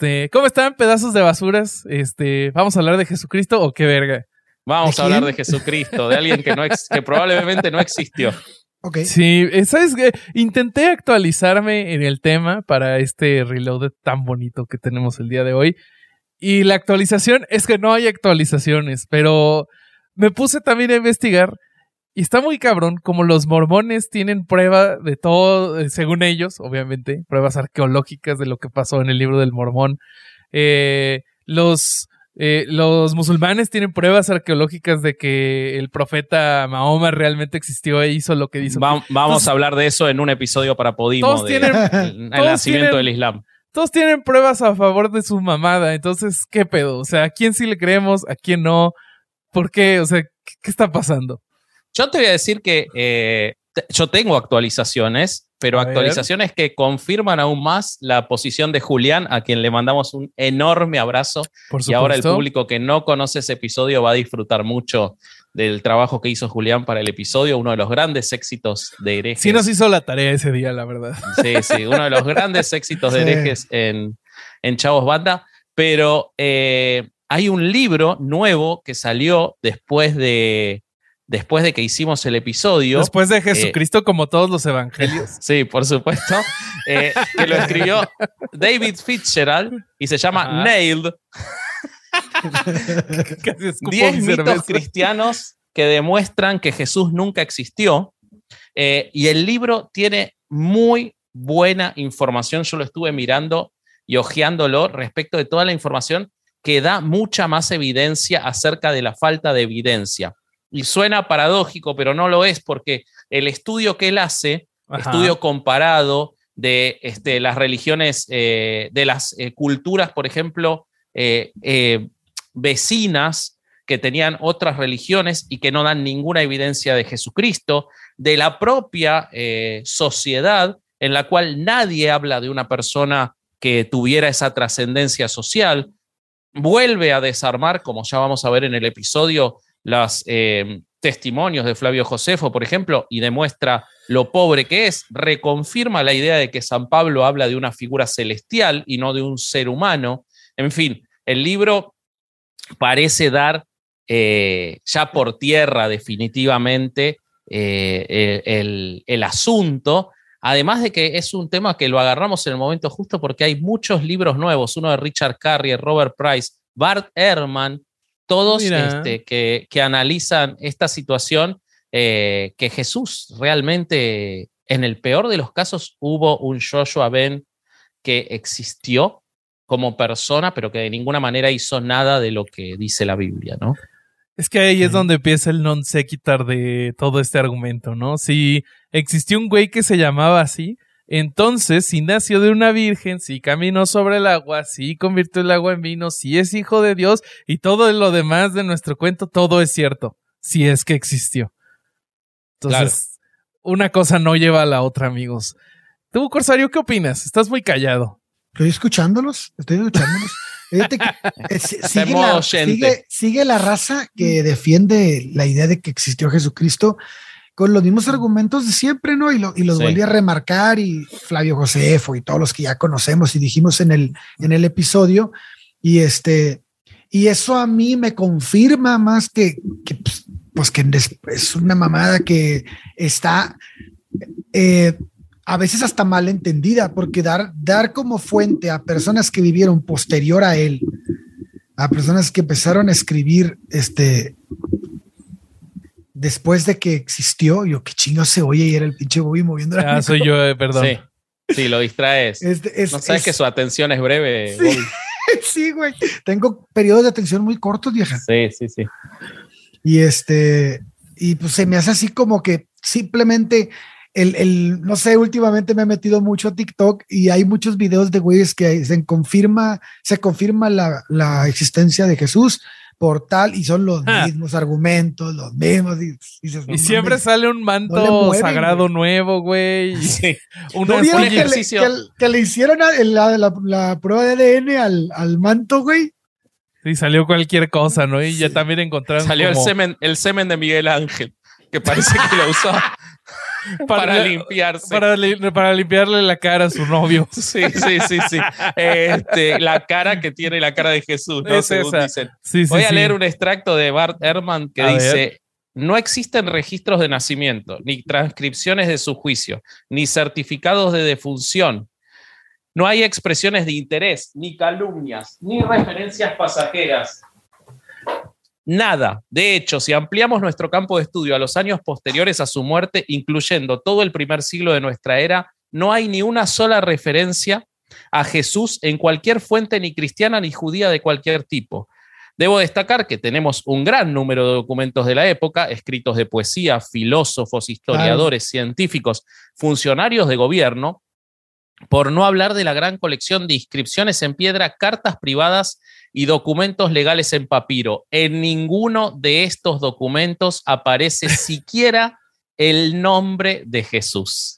Este, ¿cómo están, pedazos de basuras? Este, ¿vamos a hablar de Jesucristo o qué verga? Vamos a hablar de Jesucristo, de alguien que, no que probablemente no existió. Okay. Sí, eh, ¿sabes qué? Intenté actualizarme en el tema para este reload tan bonito que tenemos el día de hoy. Y la actualización es que no hay actualizaciones, pero me puse también a investigar y está muy cabrón como los mormones tienen prueba de todo, eh, según ellos, obviamente, pruebas arqueológicas de lo que pasó en el libro del mormón. Eh, los, eh, los musulmanes tienen pruebas arqueológicas de que el profeta Mahoma realmente existió e hizo lo que hizo. vamos a hablar de eso en un episodio para Podimo. Todos tienen, el nacimiento del Islam. Todos tienen pruebas a favor de su mamada. Entonces, ¿qué pedo? O sea, ¿a quién sí le creemos? ¿A quién no? ¿Por qué? O sea, qué está pasando? Yo te voy a decir que eh, yo tengo actualizaciones, pero actualizaciones que confirman aún más la posición de Julián, a quien le mandamos un enorme abrazo. y ahora el público que no conoce ese episodio va a disfrutar mucho del trabajo que hizo Julián para el episodio, uno de los grandes éxitos de herejes. Sí nos hizo la tarea ese día, la verdad. Sí, sí, uno de los grandes éxitos de herejes en, en Chavos Banda, pero eh, hay un libro nuevo que salió después de después de que hicimos el episodio. Después de eh, Jesucristo, como todos los evangelios. Sí, por supuesto. Eh, que lo escribió David Fitzgerald y se llama Nailed. Diez mitos cristianos que demuestran que Jesús nunca existió. Eh, y el libro tiene muy buena información. Yo lo estuve mirando y hojeándolo respecto de toda la información que da mucha más evidencia acerca de la falta de evidencia. Y suena paradójico, pero no lo es porque el estudio que él hace, estudio comparado de este, las religiones, eh, de las eh, culturas, por ejemplo, eh, vecinas que tenían otras religiones y que no dan ninguna evidencia de Jesucristo, de la propia sociedad en la cual nadie habla de una persona que tuviera esa trascendencia social, vuelve a desarmar, como ya vamos a ver en el episodio, los eh, testimonios de Flavio Josefo, por ejemplo, y demuestra lo pobre que es, reconfirma la idea de que San Pablo habla de una figura celestial y no de un ser humano. En fin, el libro parece dar eh, ya por tierra definitivamente eh, el, el asunto, además de que es un tema que lo agarramos en el momento justo porque hay muchos libros nuevos, uno de Richard Carrier, Robert Price, Bart Ehrman, todos este, que, analizan esta situación, eh, que Jesús realmente, en el peor de los casos, hubo un Joshua Ben que existió como persona, pero que de ninguna manera hizo nada de lo que dice la Biblia, ¿no? Es que ahí es donde empieza el non sequitur de todo este argumento, ¿no? Si existió un güey que se llamaba así, entonces, si nació de una virgen, si caminó sobre el agua, si convirtió el agua en vino, si es hijo de Dios y todo lo demás de nuestro cuento, todo es cierto, si es que existió. Entonces, una cosa no lleva a la otra, amigos. Tú, Corsario, ¿qué opinas? Estás muy callado. Estoy escuchándolos, estoy escuchándolos. Eh, sigue, la, sigue la raza que defiende la idea de que existió Jesucristo con los mismos argumentos de siempre, ¿no? Y, y los volví a remarcar y Flavio Josefo y todos los que ya conocemos y dijimos en el, en el episodio. Y este, y eso a mí me confirma más que, que pues, pues que es una mamada que está eh, a veces hasta mal entendida, porque dar, dar como fuente a personas que vivieron posterior a él, a personas que empezaron a escribir este, después de que existió, yo qué chingo se oye y era el pinche Bobby moviendo la Ah, soy yo, eh, perdón. Sí. lo distraes. no sabes que su atención es breve. Sí, sí, güey. Tengo periodos de atención muy cortos, vieja. Sí, sí, sí. Y este, y pues se me hace así como que simplemente el, el, no sé, últimamente me he metido mucho a TikTok y hay muchos videos de güeyes que se confirma, se confirma la, la existencia de Jesús, portal y son los ah. mismos argumentos, los mismos. Y, siempre sale un manto sagrado nuevo, güey. Un ejercicio. Que, le hicieron la, prueba de ADN al, al manto, güey. Sí, salió cualquier cosa, ¿no? Y ya también encontraron. Salió el, semen, el semen de Miguel Ángel, que parece que lo usó. para, limpiarse. Para, limpiarle la cara a su novio. Sí, sí, sí, sí. Este, la cara que tiene la cara de Jesús, ¿no? Según dicen. Voy a leer un extracto de Bart Ehrman que dice: No existen registros de nacimiento, ni transcripciones de su juicio, ni certificados de defunción. No hay expresiones de interés, ni calumnias, ni referencias pasajeras Nada. De hecho, si ampliamos nuestro campo de estudio a los años posteriores a su muerte, incluyendo todo el primer siglo de nuestra era, no hay ni una sola referencia a Jesús en cualquier fuente ni cristiana ni judía de cualquier tipo. Debo destacar que tenemos un gran número de documentos de la época, escritos de poesía, filósofos, historiadores, científicos, funcionarios de gobierno, por no hablar de la gran colección de inscripciones en piedra, cartas privadas y documentos legales en papiro. En ninguno de estos documentos aparece siquiera el nombre de Jesús.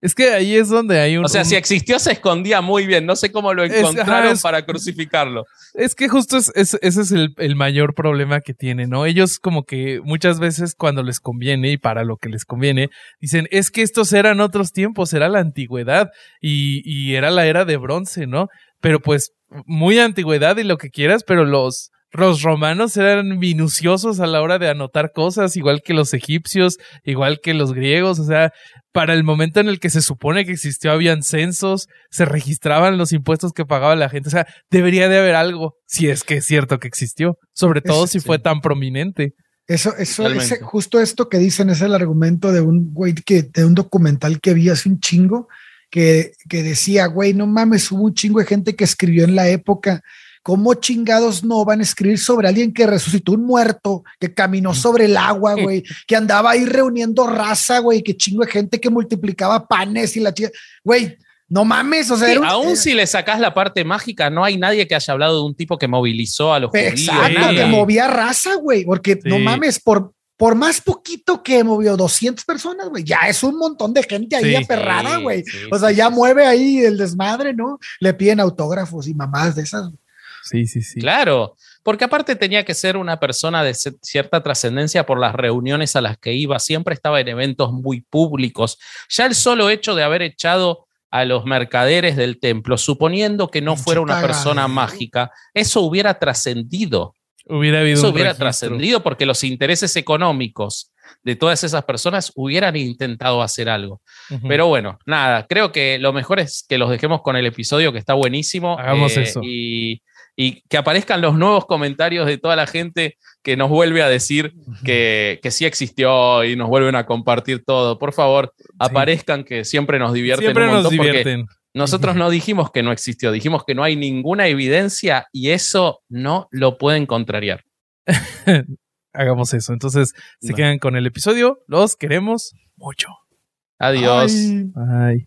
Es que ahí es donde hay un. O sea, si existió, se escondía muy bien. No sé cómo lo encontraron para crucificarlo. Es que justo es, ese es el, el, mayor problema que tienen, ¿no? Ellos, como que muchas veces, cuando les conviene y para lo que les conviene, dicen: es que estos eran otros tiempos, era la antigüedad y, y era la era de bronce, ¿no? Pero pues, muy antigüedad y lo que quieras, pero los los romanos eran minuciosos a la hora de anotar cosas, igual que los egipcios, igual que los griegos, o sea, para el momento en el que se supone que existió habían censos, se registraban los impuestos que pagaba la gente, o sea, debería de haber algo, si es que es cierto que existió, sobre todo si fue tan prominente. Eso, eso, ese, justo esto que dicen es el argumento de un güey que, de un documental que vi hace un chingo, que, que decía, güey, no mames, hubo un chingo de gente que escribió en la época ¿Cómo chingados no van a escribir sobre alguien que resucitó un muerto, que caminó sobre el agua, güey, que andaba ahí reuniendo raza, güey, que chingo de gente que multiplicaba panes y la chica, güey, no mames, o sea, aún si le sacas la parte mágica, no hay nadie que haya hablado de un tipo que movilizó a los Exacto, que movía raza, güey, porque no mames, por, por más poquito que movió 200 personas, güey, ya es un montón de gente ahí aferrada, güey. o sea, ya mueve ahí el desmadre, ¿no? Le piden autógrafos y mamás de esas. Sí, sí, sí. Claro, porque aparte tenía que ser una persona de cierta trascendencia por las reuniones a las que iba, siempre estaba en eventos muy públicos. Ya el solo hecho de haber echado a los mercaderes del templo, suponiendo que no fuera una persona mágica, eso hubiera trascendido. Hubiera habido eso hubiera trascendido porque los intereses económicos de todas esas personas hubieran intentado hacer algo. Pero bueno, nada, creo que lo mejor es que los dejemos con el episodio que está buenísimo. Hagamos eh, eso. Y y que aparezcan los nuevos comentarios de toda la gente que nos vuelve a decir que, que sí existió y nos vuelven a compartir todo. Por favor, aparezcan que siempre nos divierten siempre un montón nos divierten. nosotros no dijimos que no existió, dijimos que no hay ninguna evidencia y eso no lo pueden contrariar. Hagamos eso. Entonces, se quedan con el episodio. Los queremos mucho. Adiós. Bye.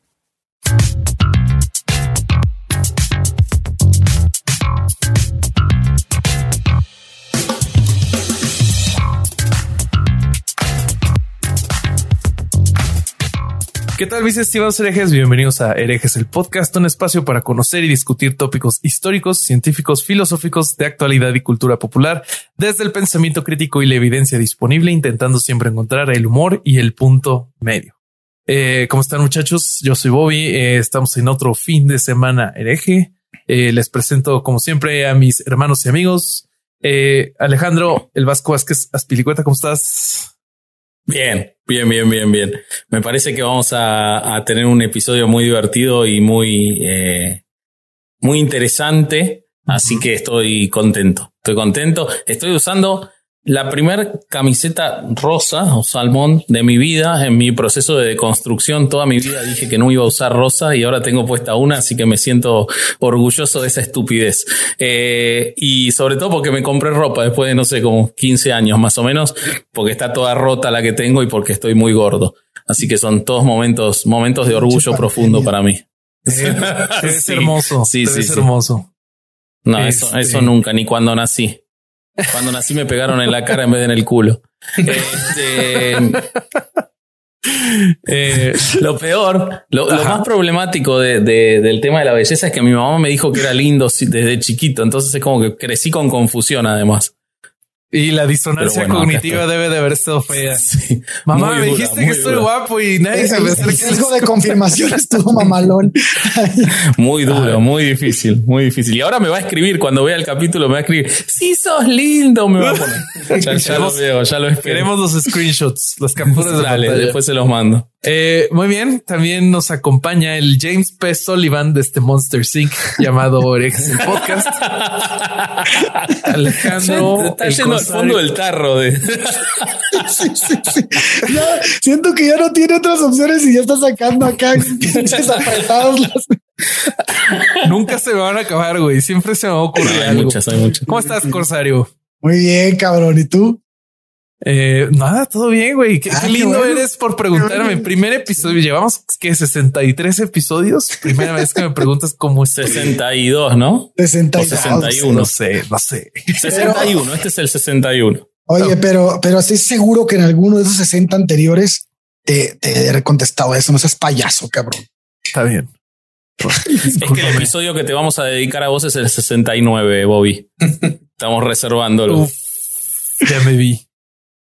¿Qué tal mis estimados herejes? Bienvenidos a Herejes, el podcast, un espacio para conocer y discutir tópicos históricos, científicos, filosóficos, de actualidad y cultura popular, desde el pensamiento crítico y la evidencia disponible, intentando siempre encontrar el humor y el punto medio. Eh, ¿Cómo están muchachos? Yo soy Bobby, eh, estamos en otro fin de semana hereje. Eh, les presento como siempre a mis hermanos y amigos. Alejandro, el Vasco Vázquez Aspilicueta, ¿cómo estás? Bien, bien, bien, bien, bien. Me parece que vamos a, tener un episodio muy divertido y muy, eh, muy interesante. Así que estoy contento. Estoy contento. Estoy usando la primera camiseta rosa o salmón de mi vida, en mi proceso de construcción, toda mi vida dije que no iba a usar rosa y ahora tengo puesta una, así que me siento orgulloso de esa estupidez. Eh, y sobre todo porque me compré ropa después de, no sé, como 15 años más o menos, porque está toda rota la que tengo y porque estoy muy gordo. Así que son todos momentos, momentos de orgullo profundo para mí. Es, hermoso. Sí, sí, es hermoso. No, eso, eso este nunca, ni cuando nací. Cuando nací me pegaron en la cara en vez de en el culo. Este, eh, lo peor, lo, más problemático del tema de la belleza es que mi mamá me dijo que era lindo desde chiquito, entonces es como que crecí con confusión además. Y la disonancia cognitiva debe de haber estado fea. Mamá, me dijiste que estoy guapo y nadie se me acerca. El de confirmación estuvo mamalón. muy duro, muy difícil, muy difícil. Y ahora me va a escribir, cuando vea el capítulo, me va a escribir, sí sos lindo, me va a poner. ya, lo veo, ya lo espero. Queremos los screenshots, los capturas Dale, después se los mando. Eh, muy bien, también nos acompaña el James P. Sullivan de este Monster Sync llamado Orex el podcast. Alejandro. Está yendo al fondo del tarro de. siento que ya no tiene otras opciones y ya está sacando acá apretados Nunca se me van a acabar, güey. Siempre se me va a ocurrir. Hay muchas, hay muchas. ¿Cómo estás, Corsario? Muy bien, cabrón. ¿Y tú? Eh, nada, todo bien, güey. Qué, ah, lindo eres por preguntarme. Primer episodio, llevamos que 63 episodios. Primera vez que me preguntas cómo es. 62, ¿no? 62. 61. No sé, no sé. 61. este es el 61. Oye, pero, pero estoy seguro que en alguno de esos 60 anteriores te, te he contestado eso. No seas payaso, cabrón. Está bien. Es que el episodio que te vamos a dedicar a vos es el 69, Bobby. Estamos reservándolo. ya me vi.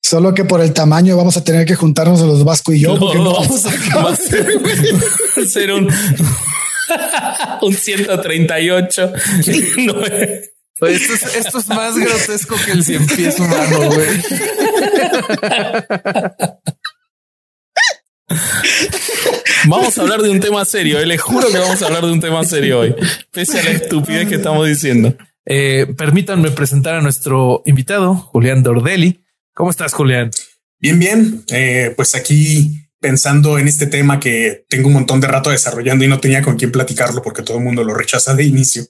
Solo que por el tamaño vamos a tener que juntarnos a los Vasco y yo, porque no vamos a Va a ser, un, un 138. esto, es, esto es más grotesco que el cien pies humano, güey. Vamos a hablar de un tema serio. Eh. Les juro que vamos a hablar de un tema serio hoy, pese a la estupidez que estamos diciendo. Eh, permítanme presentar a nuestro invitado, Julián Dordelli. ¿Cómo estás, Julián? Bien, bien. Eh, pues aquí pensando en este tema que tengo un montón de rato desarrollando y no tenía con quién platicarlo porque todo el mundo lo rechaza de inicio.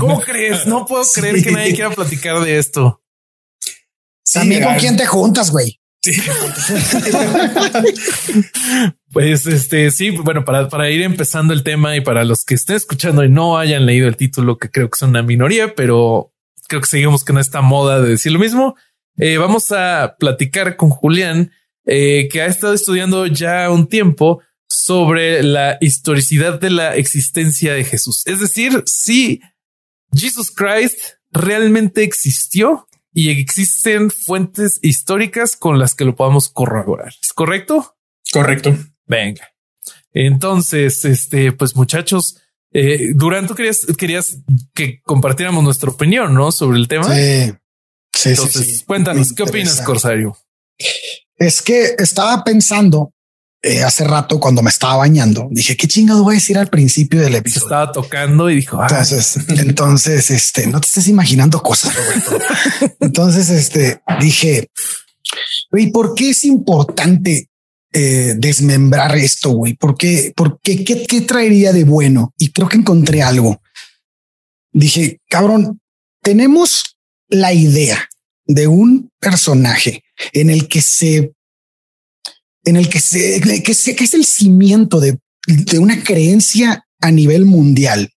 ¿Cómo crees? No puedo creer que nadie quiera platicar de esto. También con quién te juntas, güey. pues este sí, bueno, para, para ir empezando el tema y para los que estén escuchando y no hayan leído el título, que creo que son una minoría, pero creo que seguimos con esta moda de decir lo mismo. Eh, vamos a platicar con Julián, eh, que ha estado estudiando ya un tiempo sobre la historicidad de la existencia de Jesús. Es decir, si Jesus Christ realmente existió y existen fuentes históricas con las que lo podamos corroborar. ¿Es correcto? Correcto. Venga. Entonces, este, pues muchachos, eh, Durán, tú querías, querías que compartiéramos nuestra opinión, ¿no? Sobre el tema. Sí. Sí, Entonces, cuéntanos, ¿qué opinas, Corsario? Es que estaba pensando eh, hace rato cuando me estaba bañando, dije, ¿qué chingado voy a decir al principo del episodio? estaba tocando y dijo, ah". entonces, entonces, este, no te estés imaginando cosas, Roberto. entonces, este, dije, ¿y por qué es importante eh, desmembrar esto, güey? ¿Por qué? ¿Por qué? ¿Qué traería de bueno? Y creo que encontré algo. Dije, cabrón, tenemos la idea de un personaje en el que se, en el que se, que, es el cimiento de, de una creencia a nivel mundial,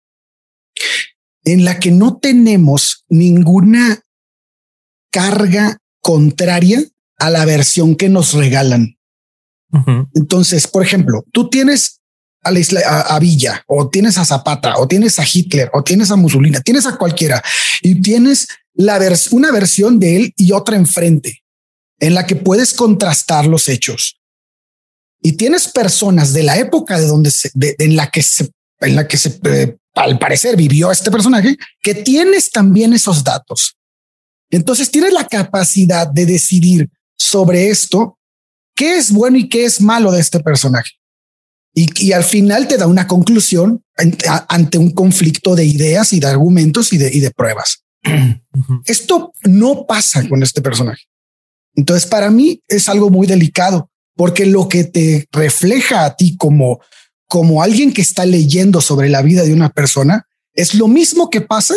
en la que no tenemos ninguna carga contraria a la versión que nos regalan. Entonces, por ejemplo, tú tienes a, la isla, a, Villa, o tienes a Zapata, o tienes a Hitler, o tienes a Mussolini, tienes a cualquiera, y tienes la una versión de él y otra enfrente, en la que puedes contrastar los hechos. Y tienes personas de la época de donde se, en la que se, en la que se, eh, al parecer vivió este personaje, que tienes también esos datos. Entonces tienes la capacidad de decidir sobre esto, qué es bueno y qué es malo de este personaje. Y, al final te da una conclusión ante, un conflicto de ideas y de argumentos de, y de pruebas. Esto no pasa con este personaje. Entonces, para mí es algo muy delicado porque lo que te refleja a ti como, como alguien que está leyendo sobre la vida de una persona es lo mismo que pasa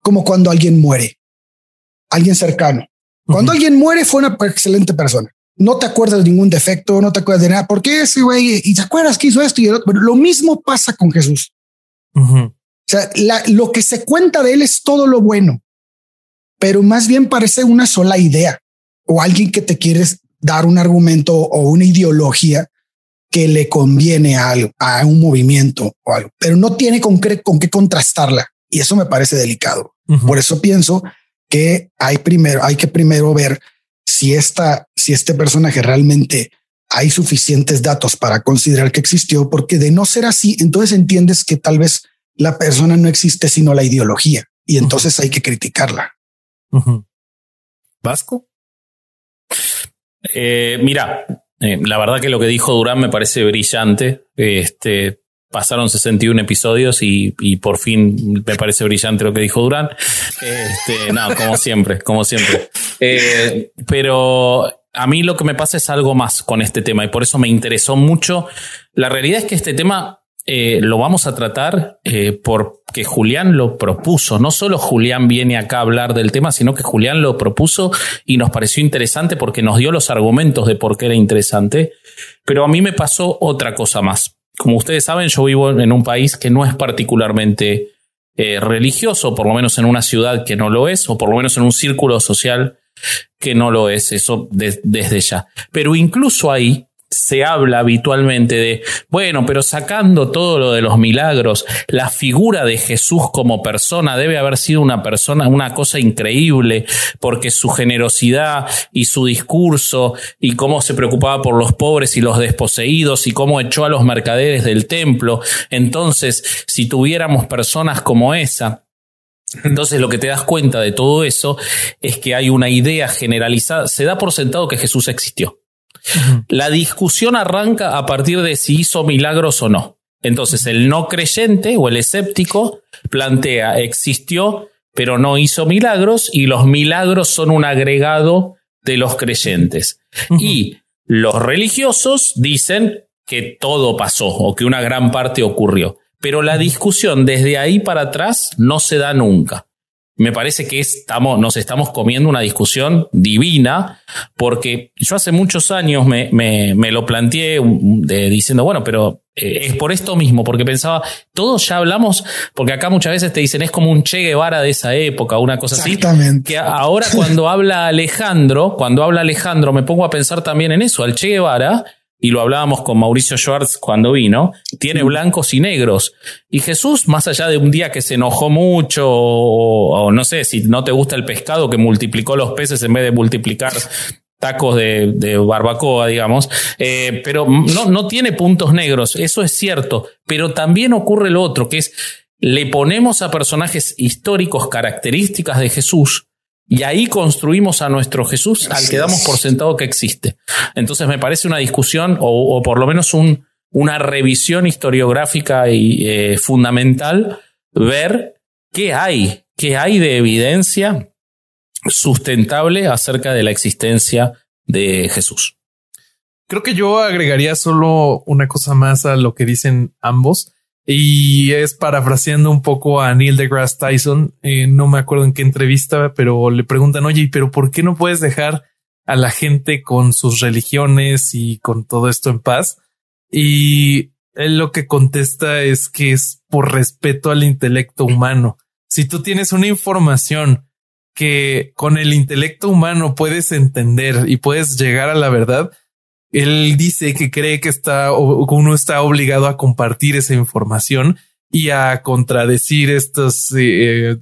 como cuando alguien muere, alguien cercano. Cuando alguien muere fue una excelente persona. No te acuerdas de ningún defecto, no te acuerdas de nada. ¿Por qué ese güey? Y te acuerdas que hizo esto y el otro. lo mismo pasa con Jesús. Sea, lo que se cuenta de él es todo lo bueno, pero más bien parece una sola idea o alguien que te quieres dar un argumento o una ideología que le conviene a, algo, a un movimiento o algo, pero no tiene con, con qué contrastarla. Y eso me parece delicado. Por eso pienso que hay primero, hay que primero ver si esta, si este personaje realmente hay suficientes datos para considerar que existió, porque de no ser así, entonces entiendes que tal vez la persona no existe sino la ideología y entonces hay que criticarla. Vasco. Eh, mira, eh, la verdad que lo que dijo Durán me parece brillante. Este, pasaron 61 episodios y, y, por fin me parece brillante lo que dijo Durán. Este, no, como siempre, como siempre. Eh, pero a mí lo que me pasa es algo más con este tema y por eso me interesó mucho. La realidad es que este tema eh, lo vamos a tratar eh, porque Julián lo propuso. No solo Julián viene acá a hablar del tema, sino que Julián lo propuso y nos pareció interesante porque nos dio los argumentos de por qué era interesante. Pero a mí me pasó otra cosa más. Como ustedes saben, yo vivo en un país que no es particularmente eh, religioso, por lo menos en una ciudad que no lo es, o por lo menos en un círculo social que no lo es, eso desde ya. Pero incluso ahí se habla habitualmente de, bueno, pero sacando todo lo de los milagros, la figura de Jesús como persona debe haber sido una persona, una cosa increíble, porque su generosidad y su discurso y cómo se preocupaba por los pobres y los desposeídos y cómo echó a los mercaderes del templo. Entonces, si tuviéramos personas como esa, entonces lo que te das cuenta de todo eso es que hay una idea generalizada, se da por sentado que Jesús existió. La discusión arranca a partir de si hizo milagros o no. Entonces, el no creyente o el escéptico plantea, existió, pero no hizo milagros, y los milagros son un agregado de los creyentes. Y los religiosos dicen que todo pasó o que una gran parte ocurrió. Pero la discusión desde ahí para atrás no se da nunca me parece que estamos, nos estamos comiendo una discusión divina, porque yo hace muchos años me, me, me lo planteé diciendo, bueno, pero eh, es por esto mismo, porque pensaba, todos ya hablamos, porque acá muchas veces te dicen, es como un Che Guevara de esa época, una cosa así. Que ahora cuando habla Alejandro, cuando habla Alejandro, me pongo a pensar también en eso, al Che Guevara y lo hablábamos con Mauricio Schwartz cuando vino, tiene blancos y negros. Y Jesús, más allá de un día que se enojó mucho, o, no sé, si no te gusta el pescado, que multiplicó los peces en vez de multiplicar tacos de, barbacoa, digamos, eh, pero no, no tiene puntos negros, eso es cierto, pero también ocurre lo otro, que es, le ponemos a personajes históricos características de Jesús, y ahí construimos a nuestro Jesús al que damos por sentado que existe. Entonces me parece una discusión o, por lo menos un, una revisión historiográfica y eh, fundamental ver qué hay, qué hay de evidencia sustentable acerca de la existencia de Jesús. Creo que yo agregaría solo una cosa más a lo que dicen ambos. Y es parafraseando un poco a Neil deGrasse Tyson, eh, no me acuerdo en qué entrevista, pero le preguntan, oye, pero ¿por qué no puedes dejar a la gente con sus religiones y con todo esto en paz? Y él lo que contesta es que es por respeto al intelecto humano. Si tú tienes una información que con el intelecto humano puedes entender y puedes llegar a la verdad, él dice que cree que está uno está obligado a compartir esa información y a contradecir estas eh,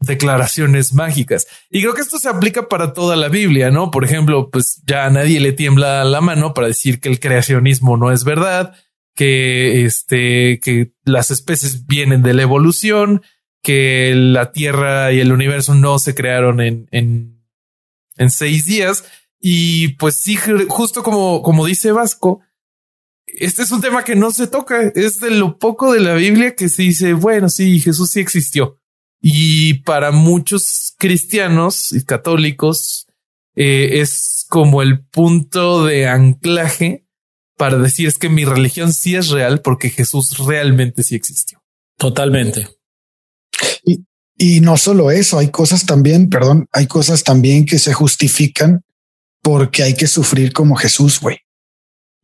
declaraciones mágicas. Y creo que esto se aplica para toda la Biblia, ¿no? Por ejemplo, pues ya a nadie le tiembla la mano para decir que el creacionismo no es verdad, que este, que las especies vienen de la evolución, que la Tierra y el universo no se crearon en, en, en seis días. Y pues sí, justo como, como dice Vasco, este es un tema que no se toca. Es de lo poco de la Biblia que se dice, bueno, sí, Jesús sí existió. Y para muchos cristianos y católicos eh, es como el punto de anclaje para decir es que mi religión sí es real porque Jesús realmente sí existió. Totalmente. Y, y no solo eso, hay cosas también, perdón, hay cosas también que se justifican porque hay que sufrir como Jesús, güey.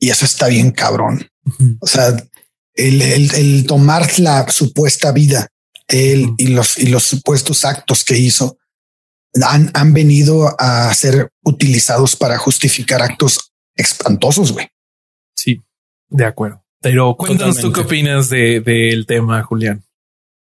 Y eso está bien cabrón. O sea, el, tomar la supuesta vida de él y los, y los supuestos actos que hizo han, han venido a ser utilizados para justificar actos espantosos, güey. Sí, de acuerdo. Pero cuéntanos tú qué opinas del de, tema, Julián.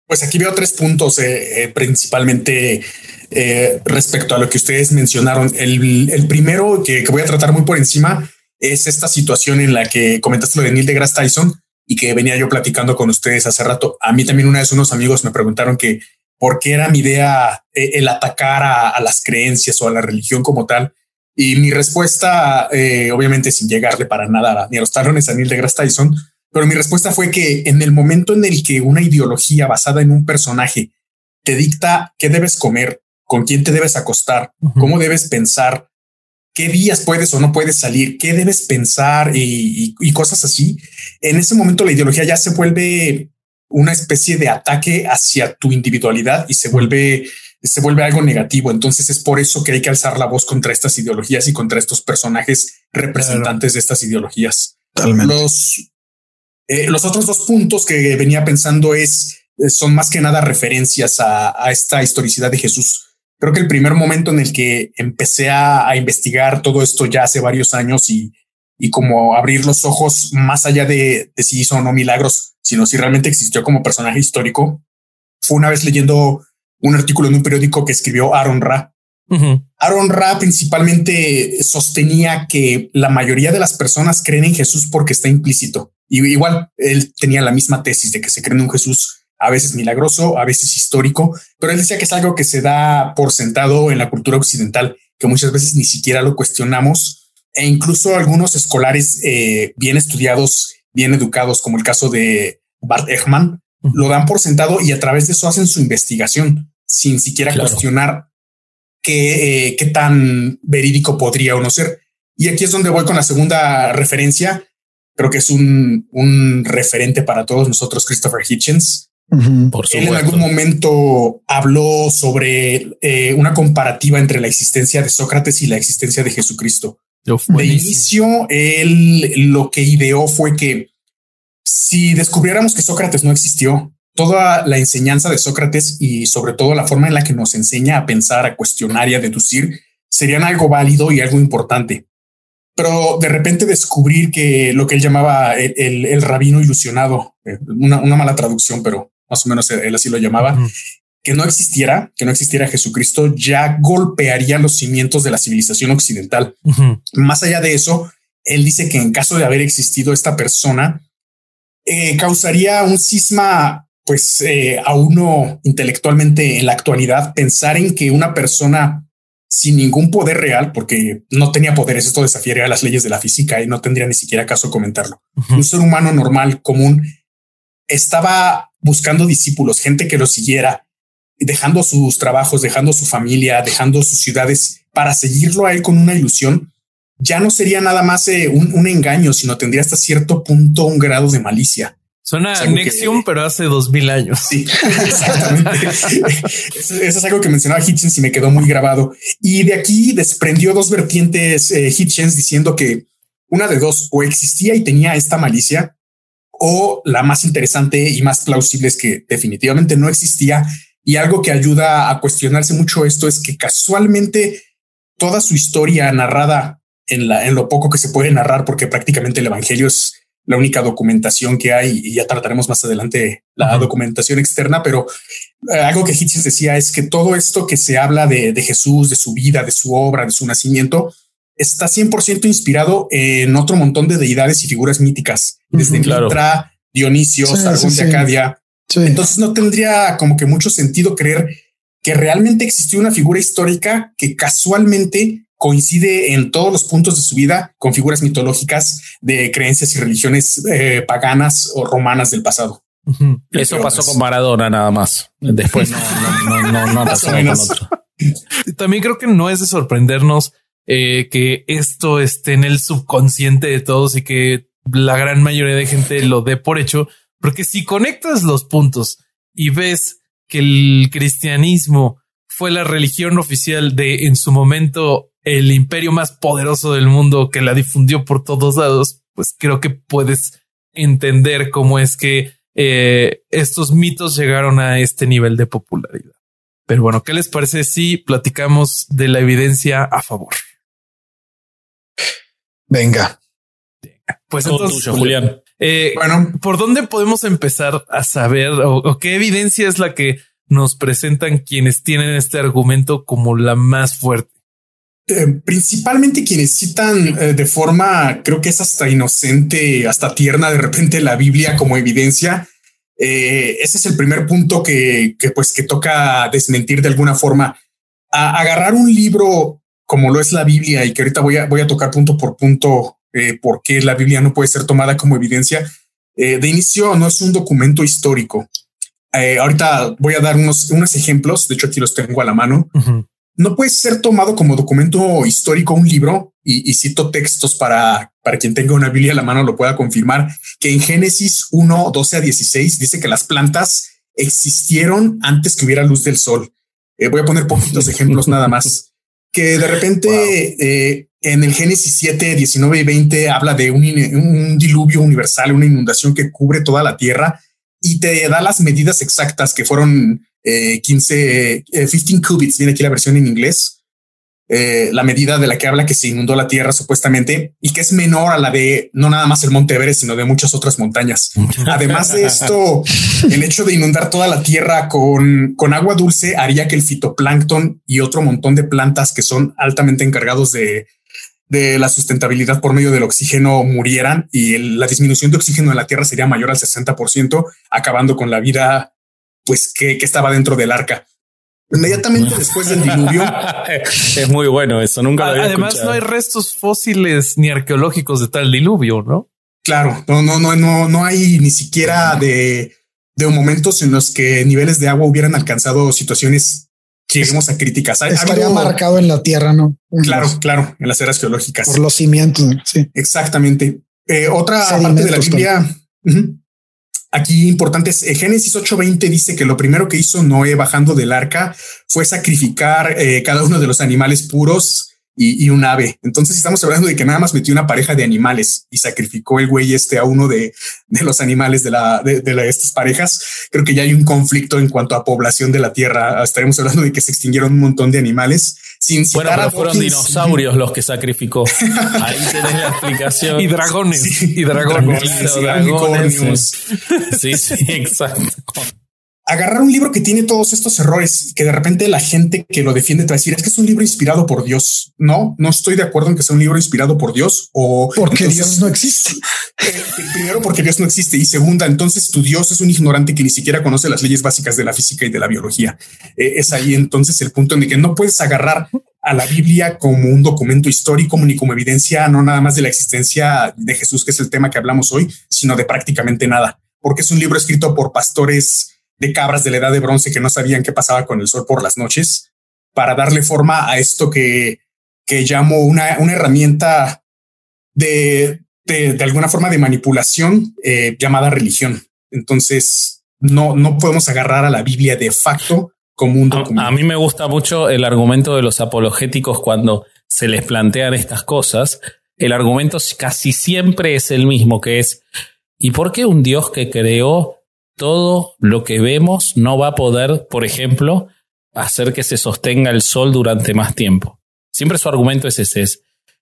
Pues aquí veo tres puntos eh, eh, principalmente eh, respecto a lo que ustedes mencionaron. El, primero que, voy a tratar muy por encima es esta situación en la que comentaste lo de Neil deGrasse Tyson y que venía yo platicando con ustedes hace rato. A mí también una vez unos amigos me preguntaron que por qué era mi idea el atacar a, las creencias o a la religión como tal. Y mi respuesta, obviamente sin llegarle para nada ni a los talones a Neil deGrasse Tyson, pero mi respuesta fue que en el momento en el que una ideología basada en un personaje te dicta qué debes comer, con quién te debes acostar, cómo debes pensar, qué días puedes o no puedes salir, qué debes pensar y, cosas así, en ese momento la ideología ya se vuelve una especie de ataque hacia tu individualidad y se vuelve se vuelve algo negativo. Entonces es por eso que hay que alzar la voz contra estas ideologías y contra estos personajes representantes de estas ideologías. Los, eh, los otros dos puntos que venía pensando es, eh, son más que nada referencias a, esta historicidad de Jesús. Creo que el primer momento en el que empecé a, investigar todo esto ya hace varios años y, y como abrir los ojos más allá de, si hizo o no milagros, sino si realmente existió como personaje histórico, fue una vez leyendo un artículo en un periódico que escribió Aaron Ra. Aaron Ra principalmente sostenía que la mayoría de las personas creen en Jesús porque está implícito. Y igual él tenía la misma tesis de que se cree en un Jesús a veces milagroso, a veces histórico, pero él decía que es algo que se da por sentado en la cultura occidental, que muchas veces ni siquiera lo cuestionamos e incluso algunos escolares eh, bien estudiados, bien educados, como el caso de Bart Ehrman, lo dan por sentado y a través de eso hacen su investigación sin siquiera cuestionar qué, eh, qué tan verídico podría o no ser. Y aquí es donde voy con la segunda referencia, creo que es un, un referente para todos nosotros, Christopher Hitchens. Por Él en algún momento habló sobre eh, una comparativa entre la existencia de Sócrates y la existencia de Jesucristo. de inicio, él lo que ideó fue que si descubriéramos que Sócrates no existió, toda la enseñanza de Sócrates y sobre todo la forma en la que nos enseña a pensar, a cuestionar y a deducir serían algo válido y algo importante. Pero de repente descubrir que lo que él llamaba el, rabino ilusionado, eh, una, mala traducción, pero más o menos él así lo llamaba, que no existiera, que no existiera Jesucristo, ya golpearía los cimientos de la civilización occidental. Más allá de eso, él dice que en caso de haber existido esta persona, eh, causaría un cisma, pues eh, a uno intelectualmente en la actualidad, pensar en que una persona sin ningún poder real, porque no tenía poderes, esto desafiaría las leyes de la física y no tendría ni siquiera caso comentarlo. Un ser humano normal, común, estaba buscando discípulos, gente que lo siguiera, dejando sus trabajos, dejando su familia, dejando sus ciudades para seguirlo a él con una ilusión. Ya no sería nada más eh, un, engaño, sino tendría hasta cierto punto un grado de malicia. Suena a Nexium, pero hace dos mil años. Sí, exactamente. eso, es algo que mencionaba Hitchens y me quedó muy grabado. Y de aquí desprendió dos vertientes eh, Hitchens diciendo que una de dos o existía y tenía esta malicia o la más interesante y más plausible es que definitivamente no existía. Y algo que ayuda a cuestionarse mucho esto es que casualmente toda su historia narrada en, la, en lo poco que se puede narrar, porque prácticamente el Evangelio es la única documentación que hay y ya trataremos más adelante la documentación externa, pero eh, algo que Hitchens decía es que todo esto que se habla de, Jesús, de su vida, de su obra, de su nacimiento, está 100% inspirado en otro montón de deidades y figuras míticas, desde Mitra, Dionisio, Sargón de Acadia. Entonces no tendría como que mucho sentido creer que realmente existió una figura histórica que casualmente coincide en todos los puntos de su vida con figuras mitológicas de creencias y religiones eh, paganas o romanas del pasado. Eso pasó con Maradona nada más. Después no, no, no, pasó con otro. También creo que no es de sorprendernos eh, que esto esté en el subconsciente de todos y que la gran mayoría de gente lo dé por hecho, porque si conectas los puntos y ves que el cristianismo fue la religión oficial de en su momento el imperio más poderoso del mundo que la difundió por todos lados, pues creo que puedes entender cómo es que eh, estos mitos llegaron a este nivel de popularidad. Pero bueno, ¿qué les parece si platicamos de la evidencia a favor? Venga. Pues entonces, Julián. Eh, bueno, ¿por dónde podemos empezar a saber o, qué evidencia es la que nos presentan quienes tienen este argumento como la más fuerte? Eh, principalmente quienes citan eh, de forma, creo que es hasta inocente, hasta tierna, de repente la Biblia como evidencia. ese es el primer punto que, pues que toca desmentir de alguna forma. A agarrar un libro como lo es la Biblia y que ahorita voy a, voy a tocar punto por punto eh, por qué la Biblia no puede ser tomada como evidencia. Eh, de inicio, no es un documento histórico. Eh, ahorita voy a dar unos ejemplos, de hecho aquí los tengo a la mano. No puede ser tomado como documento histórico un libro, y, cito textos para, para quien tenga una Biblia a la mano lo pueda confirmar, que en Génesis 1, 12 a 16 dice que las plantas existieron antes que hubiera luz del sol. voy a poner poquitos ejemplos nada más. Que de repente en el Génesis 7, 19 y 20 habla de un, diluvio universal, una inundación que cubre toda la tierra y te da las medidas exactas que fueron 15, eh, 15 eh, cubits, viene aquí la versión en inglés, eh, la medida de la que habla que se inundó la tierra supuestamente y que es menor a la de no nada más el Monte Everest, sino de muchas otras montañas. Además de esto, el hecho de inundar toda la tierra con, con agua dulce haría que el fitoplancton y otro montón de plantas que son altamente encargados de de la sustentabilidad por medio del oxígeno murieran y la disminución de oxígeno en la Tierra sería mayor al 60%, acabando con la vida pues que, estaba dentro del arca. Inmediatamente después del diluvio. es muy bueno eso, nunca lo había Además, no hay restos fósiles ni arqueológicos de tal diluvio, ¿no? Claro, no, no, no, no, no hay ni siquiera de, de momentos en los que niveles de agua hubieran alcanzado situaciones lleguemos a críticas. Estaría marcado en la tierra, ¿no? Claro, claro, en las eras geológicas. Por los cimientos, sí. Exactamente. Eh, otra parte de la Biblia, aquí importante es, eh, Génesis 8.20 dice que lo primero que hizo Noé bajando del arca fue sacrificar eh, cada uno de los animales puros y, un ave. Entonces estamos hablando de que nada más metió una pareja de animales y sacrificó el güey este a uno de, los animales de, la, de, estas parejas. Creo que ya hay un conflicto en cuanto a población de la Tierra. Estaremos hablando de que se extinguieron un montón de animales. Sin bueno, pero fueron dinosaurios los que sacrificó. Ahí tenés la explicación. y dragones. y dragones. dragones. Sí, sí, exacto agarrar un libro que tiene todos estos errores y que de repente la gente que lo defiende te va a decir es que es un libro inspirado por Dios. No, no estoy de acuerdo en que sea un libro inspirado por Dios o porque Dios no existe. Eh, primero, porque Dios no existe y segunda, entonces tu Dios es un ignorante que ni siquiera conoce las leyes básicas de la física y de la biología. Eh, es ahí entonces el punto en el que no puedes agarrar a la Biblia como un documento histórico ni como evidencia, no nada más de la existencia de Jesús, que es el tema que hablamos hoy, sino de prácticamente nada, porque es un libro escrito por pastores de cabras de la edad de bronce que no sabían qué pasaba con el sol por las noches, para darle forma a esto que, que llamo una, una herramienta de, de, alguna forma de manipulación eh, llamada religión. Entonces, no, no podemos agarrar a la Biblia de facto como un documento. A, mí me gusta mucho el argumento de los apologéticos cuando se les plantean estas cosas. El argumento casi siempre es el mismo, que es, ¿y por qué un Dios que creó todo lo que vemos no va a poder, por ejemplo, hacer que se sostenga el sol durante más tiempo. Siempre su argumento es ese.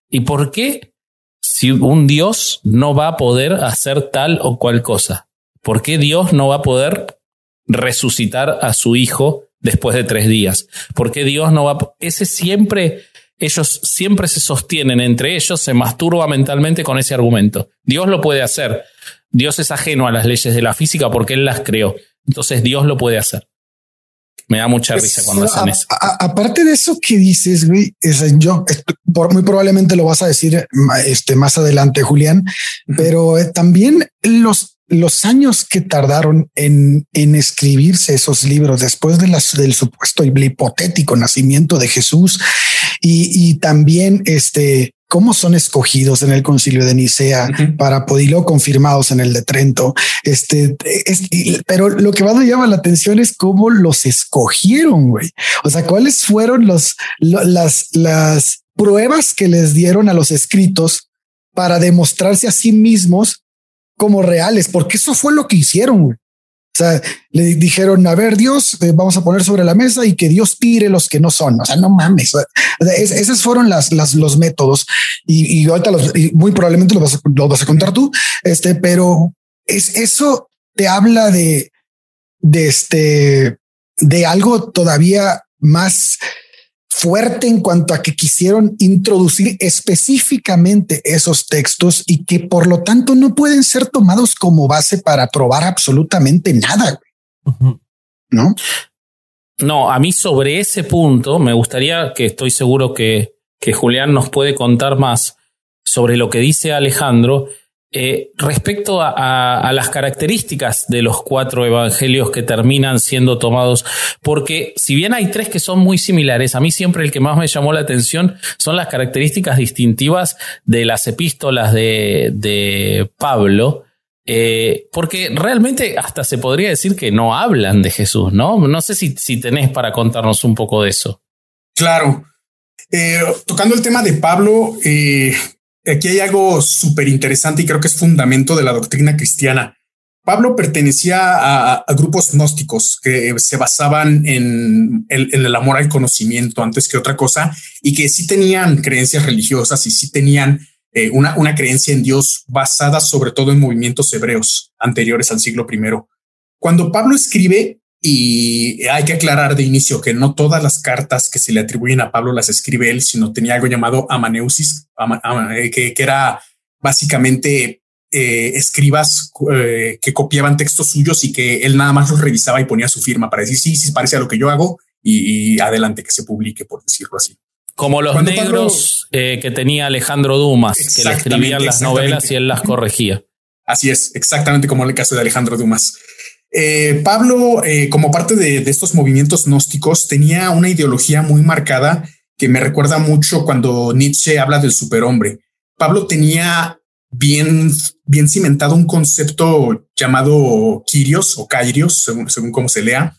¿Y por qué si un Dios no va a poder hacer tal o cual cosa? ¿Por qué Dios no va a poder resucitar a su hijo después de tres días? ¿Por qué Dios no va a... Ese siempre, ellos siempre se sostienen entre ellos, se masturba mentalmente con ese argumento. Dios lo puede hacer. Dios es ajeno a las leyes de la física porque Él las creó. Entonces Dios lo puede hacer. Me da mucha risa cuando hacen eso. aparte de eso que dices, güey, es, yo por, muy probablemente lo vas a decir este, más adelante, Julián, pero eh, también los, los años que tardaron en, en escribirse esos libros después de las, del supuesto y hipotético nacimiento de Jesús y, y también este cómo son escogidos en el concilio de Nicea para poderlo confirmados en el de Trento. Este, pero lo que más me llama la atención es cómo los escogieron, güey. O sea, cuáles fueron los, las, las pruebas que les dieron a los escritos para demostrarse a sí mismos como reales, porque eso fue lo que hicieron. Güey. sea, le dijeron, a ver, Dios, eh, vamos a poner sobre la mesa y que Dios tire los que no son. O sea, no mames. esos fueron las, las, los métodos y, y ahorita los, muy probablemente lo vas, a, vas a contar tú. Este, pero es eso te habla de, de este, de algo todavía más fuerte en cuanto a que quisieron introducir específicamente esos textos y que por lo tanto no pueden ser tomados como base para probar absolutamente nada. ¿No? No, a mí sobre ese punto me gustaría que estoy seguro que, que Julián nos puede contar más sobre lo que dice Alejandro eh, respecto a, las características de los cuatro evangelios que terminan siendo tomados, porque si bien hay tres que son muy similares, a mí siempre el que más me llamó la atención son las características distintivas de las epístolas de, Pablo, eh, porque realmente hasta se podría decir que no hablan de Jesús, ¿no? No sé si, si tenés para contarnos un poco de eso. Claro. Eh, tocando el tema de Pablo, aquí hay algo súper interesante y creo que es fundamento de la doctrina cristiana. Pablo pertenecía a, grupos gnósticos que se basaban en el, amor al conocimiento antes que otra cosa y que sí tenían creencias religiosas y sí tenían eh, una, una creencia en Dios basada sobre todo en movimientos hebreos anteriores al siglo I. Cuando Pablo escribe, y hay que aclarar de inicio que no todas las cartas que se le atribuyen a Pablo las escribe él, sino tenía algo llamado amaneusis, eh, que, era básicamente eh, escribas eh, que copiaban textos suyos y que él nada más los revisaba y ponía su firma para decir sí, sí, parece a lo que yo hago y, adelante que se publique, por decirlo así. Como los negros que tenía Alejandro Dumas, que le escribían las novelas y él las corregía. Así es, exactamente como en el caso de Alejandro Dumas. Eh, Pablo, eh, como parte de, estos movimientos gnósticos, tenía una ideología muy marcada que me recuerda mucho cuando Nietzsche habla del superhombre. Pablo tenía bien, bien cimentado un concepto llamado Kyrios o Kairios, según, según cómo se lea,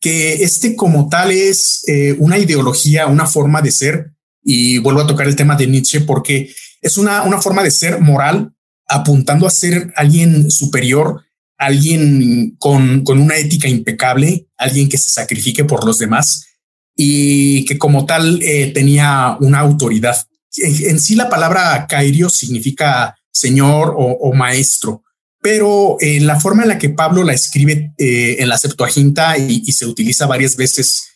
que este como tal es eh, una ideología, una forma de ser, y vuelvo a tocar el tema de Nietzsche porque es una, una forma de ser moral apuntando a ser alguien superior alguien con, una ética impecable, alguien que se sacrifique por los demás y que como tal eh, tenía una autoridad. En, sí la palabra Kairio significa señor o, maestro, pero eh, la forma en la que Pablo la escribe eh, en la Septuaginta y, y, se utiliza varias veces,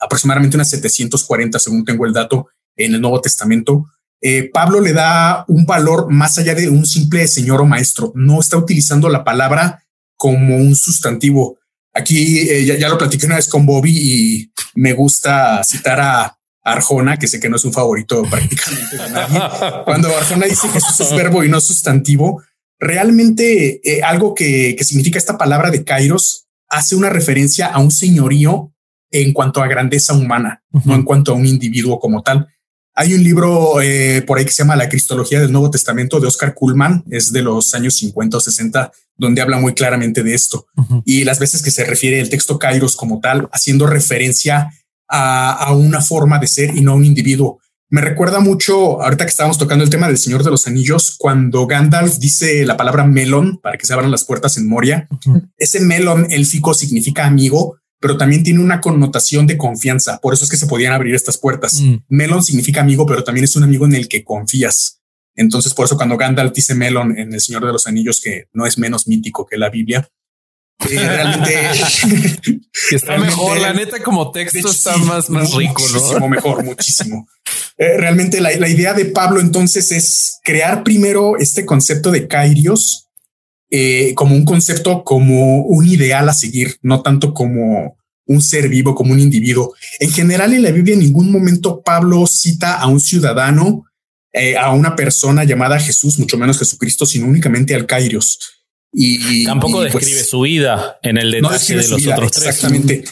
aproximadamente unas 740 según tengo el dato en el Nuevo Testamento, eh, Pablo le da un valor más allá de un simple señor o maestro. No está utilizando la palabra como un sustantivo. Aquí eh, ya, lo platiqué una vez con Bobby y me gusta citar a Arjona, que sé que no es un favorito prácticamente de nadie. Cuando Arjona dice que eso es verbo y no sustantivo, realmente eh, algo que, significa esta palabra de Kairos hace una referencia a un señorío en cuanto a grandeza humana, no en cuanto a un individuo como tal. Hay un libro eh, por ahí que se llama La Cristología del Nuevo Testamento de Oscar Kuhlman, es de los años 50 o 60, donde habla muy claramente de esto. Y las veces que se refiere el texto Kairos como tal, haciendo referencia a, una forma de ser y no a un individuo. Me recuerda mucho, ahorita que estábamos tocando el tema del Señor de los Anillos, cuando Gandalf dice la palabra melon para que se abran las puertas en Moria. Ese melon élfico significa amigo, pero también tiene una connotación de confianza. Por eso es que se podían abrir estas puertas. Mm. Melon significa amigo, pero también es un amigo en el que confías. Entonces, por eso cuando Gandalf dice Melon en El Señor de los Anillos, que no es menos mítico que la Biblia, eh, realmente está mejor. La neta, como texto está más, más rico, muchísimo mejor, muchísimo. Eh, realmente la, la, idea de Pablo entonces es crear primero este concepto de Kairios eh, como un concepto, como un ideal a seguir, no tanto como un ser vivo, como un individuo. En general, en la Biblia, en ningún momento Pablo cita a un ciudadano, eh, a una persona llamada Jesús, mucho menos Jesucristo, sino únicamente al Kairos. Y tampoco pues, describe su vida en el detalle de los otros tres. Exactamente.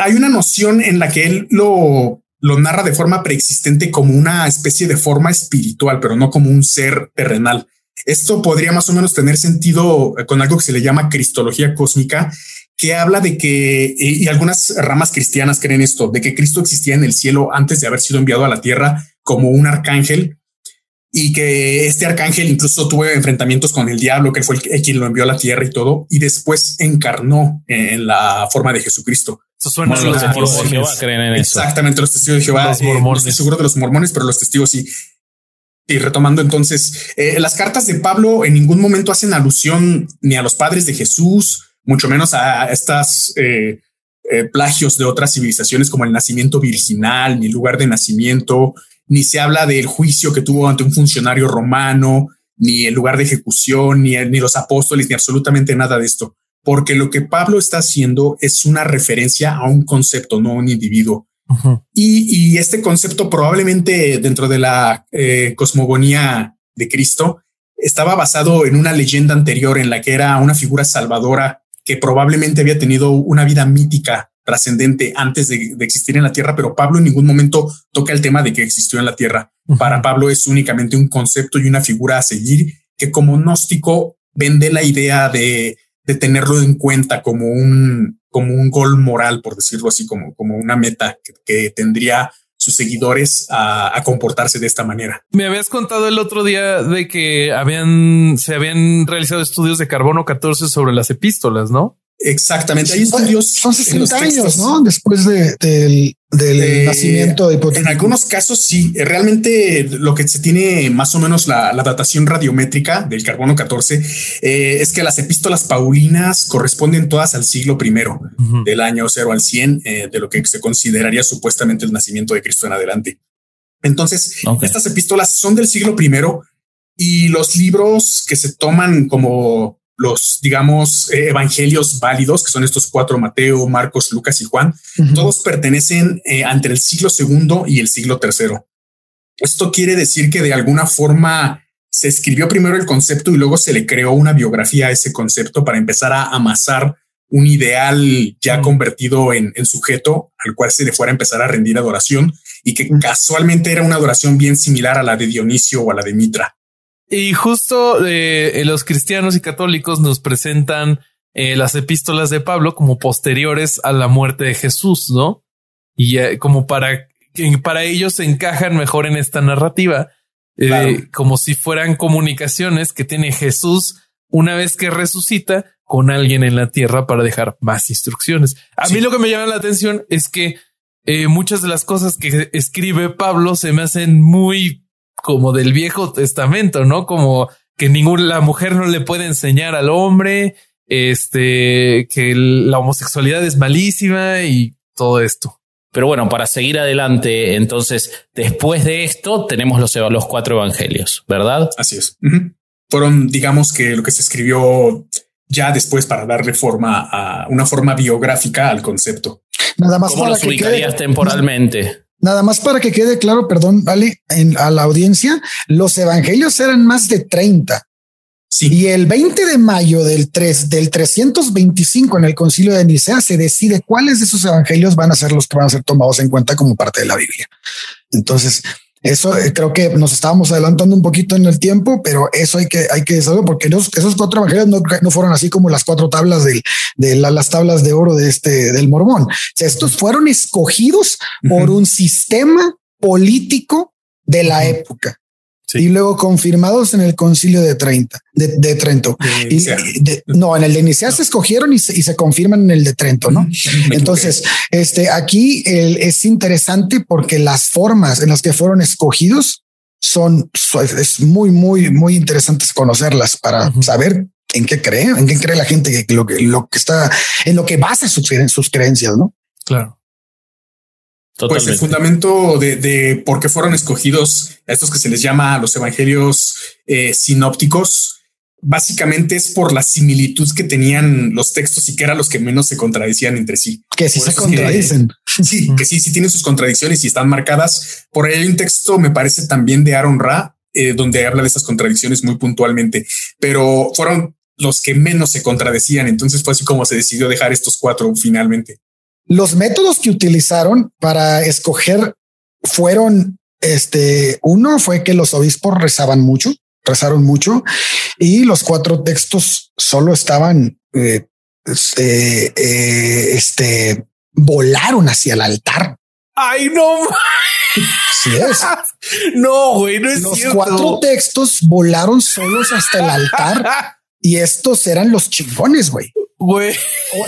Hay una noción en la que él lo, lo narra de forma preexistente como una especie de forma espiritual, pero no como un ser terrenal. Esto podría más o menos tener sentido con algo que se le llama cristología cósmica, que habla de que, y algunas ramas cristianas creen esto, de que Cristo existía en el cielo antes de haber sido enviado a la tierra como un arcángel y que este arcángel incluso tuvo enfrentamientos con el diablo, que fue el, quien lo envió a la tierra y todo, y después encarnó en la forma de Jesucristo. Eso suena los testigos de Jehová creen en eso. Exactamente, los testigos de Jehová. Los eh, mormones. seguro de los mormones, pero los testigos sí. Y retomando entonces, eh, las cartas de Pablo en ningún momento hacen alusión ni a los padres de Jesús, mucho menos a estas eh, plagios de otras civilizaciones como el nacimiento virginal, ni lugar de nacimiento, ni se habla del juicio que tuvo ante un funcionario romano, ni el lugar de ejecución, ni, ni los apóstoles, ni absolutamente nada de esto. Porque lo que Pablo está haciendo es una referencia a un concepto, no a un individuo. Y, este concepto probablemente dentro de la eh, cosmogonía de Cristo estaba basado en una leyenda anterior en la que era una figura salvadora que probablemente había tenido una vida mítica trascendente antes de, existir en la Tierra, pero Pablo en ningún momento toca el tema de que existió en la Tierra. Para Pablo es únicamente un concepto y una figura a seguir que como gnóstico vende la idea de, tenerlo en cuenta como un, como un gol moral, por decirlo así, como, como una meta que, tendría sus seguidores a, comportarse de esta manera. Me habías contado el otro día de que habían, se habían realizado estudios de carbono 14 sobre las epístolas, ¿no? Exactamente. Hay estudios. Son 60 años, ¿no? Después de, del, del nacimiento de En algunos casos, sí. Realmente lo que se tiene más o menos la, datación radiométrica del carbono 14 eh, es que las epístolas paulinas corresponden todas al siglo primero del año 0 al 100 eh, de lo que se consideraría supuestamente el nacimiento de Cristo en adelante. Entonces, estas epístolas son del siglo primero y los libros que se toman como los, digamos, eh, evangelios válidos, que son estos cuatro, Mateo, Marcos, Lucas y Juan, todos pertenecen eh, entre el siglo segundo y el siglo tercero. Esto quiere decir que de alguna forma se escribió primero el concepto y luego se le creó una biografía a ese concepto para empezar a amasar un ideal ya convertido en, en, sujeto al cual se le fuera a empezar a rendir adoración y que casualmente era una adoración bien similar a la de Dionisio o a la de Mitra. Y justo eh, los cristianos y católicos nos presentan eh, las epístolas de Pablo como posteriores a la muerte de Jesús, ¿no? Y eh, como para, para ellos se encajan mejor en esta narrativa, como si fueran comunicaciones que tiene Jesús una vez que resucita con alguien en la tierra para dejar más instrucciones. A mí lo que me llama la atención es que muchas de las cosas que escribe Pablo se me hacen muy como del Viejo Testamento, ¿no? Como que ninguna la mujer no le puede enseñar al hombre, este, que la homosexualidad es malísima y todo esto. Pero bueno, para seguir adelante, entonces, después de esto, tenemos los, los cuatro evangelios, ¿verdad? Así es. Fueron, digamos que lo que se escribió ya después para darle forma a una forma biográfica al concepto. Nada más ¿Cómo los ubicarías temporalmente? Nada más para que quede claro, perdón, vale, a la audiencia, los evangelios eran más de 30. Sí. Y el 20 de mayo del 3 del 325 en el Concilio de Nicea se decide cuáles de esos evangelios van a ser los que van a ser tomados en cuenta como parte de la Biblia. Entonces, eso eh, creo que nos estábamos adelantando un poquito en el tiempo, pero eso hay que, hay que saber porque esos cuatro evangelios no, fueron así como las cuatro tablas de las tablas de oro de este del mormón. estos fueron escogidos por un sistema político de la época y luego confirmados en el concilio de 30 de, Trento. y, no, en el de Nicea se escogieron y se, confirman en el de Trento, ¿no? Entonces, este aquí es interesante porque las formas en las que fueron escogidos son es muy, muy, muy interesantes conocerlas para saber en qué cree, en qué cree la gente que lo que lo que está en lo que basa sus, sus creencias, ¿no? Claro. Pues el fundamento de, por qué fueron escogidos estos que se les llama los evangelios eh, sinópticos, básicamente es por la similitud que tenían los textos y que eran los que menos se contradecían entre sí. Que sí se contradicen. sí, que sí, sí tienen sus contradicciones y están marcadas. Por ahí hay un texto, me parece también de Aaron Ra, eh, donde habla de esas contradicciones muy puntualmente, pero fueron los que menos se contradecían. Entonces fue así como se decidió dejar estos cuatro finalmente. Los métodos que utilizaron para escoger fueron, este, uno fue que los obispos rezaban mucho, rezaron mucho y los cuatro textos solo estaban, eh, este, eh, este, volaron hacia el altar Ay, no. Sí es. No, güey, no es Los cuatro textos volaron solos hasta el altar y estos eran los chingones, güey. Güey.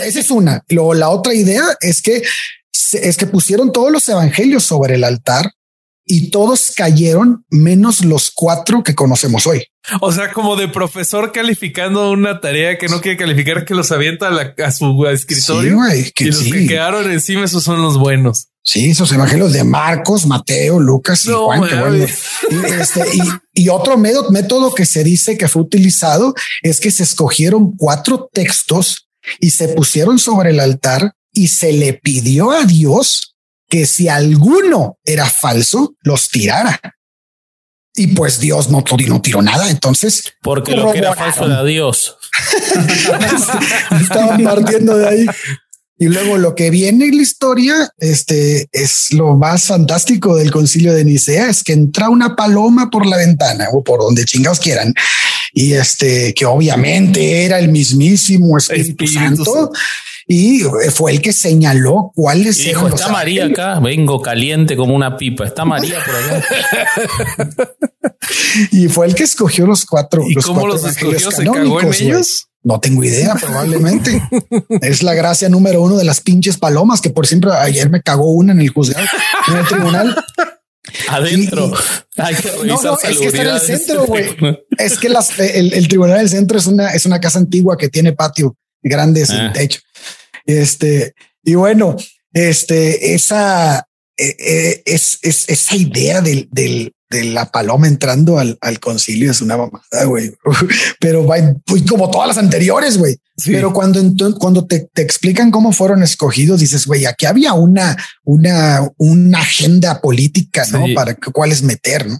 Esa es una. Luego, la otra idea es que es que pusieron todos los evangelios sobre el altar y todos cayeron menos los cuatro que conocemos hoy. O sea, como de profesor calificando una tarea que no quiere calificar, que los avienta a, su escritorio. y los que quedaron encima, esos son los buenos. Sí, esos evangelios de Marcos, Mateo, Lucas y Juan. Este, y, otro método que se dice que fue utilizado es que se escogieron cuatro textos y se pusieron sobre el altar y se le pidió a Dios que si alguno era falso, los tirara. Y pues Dios no, no tiró nada. Entonces, porque lo que era falso era Dios. Estaban partiendo de ahí. Y luego lo que viene en la historia, este es lo más fantástico del concilio de Nicea, es que entra una paloma por la ventana o por donde chingados quieran. Y este, que obviamente era el mismísimo Espíritu, Santo y fue el que señaló cuáles Dijo, está María acá, vengo caliente como una pipa, está María por allá. y fue el que escogió los cuatro. ¿Y cómo los escogió? ¿Se cagó en ellos? No tengo idea, probablemente. es la gracia número uno de las pinches palomas, que por siempre ayer me cagó una en el juzgado, en el tribunal. Adentro. Hay que no, no, es que está en el centro, güey. es que las, el, el, tribunal del centro es una, es una casa antigua que tiene patio grande sin ah. techo. Este, y bueno, este, esa, eh, eh, es, es, esa idea del, del, de la paloma entrando al, al concilio es una mamada, güey. Pero va como todas las anteriores, güey. Pero cuando, cuando te, te, explican cómo fueron escogidos, dices, güey, aquí había una, una, una agenda política, ¿no? Para cuáles meter, ¿no?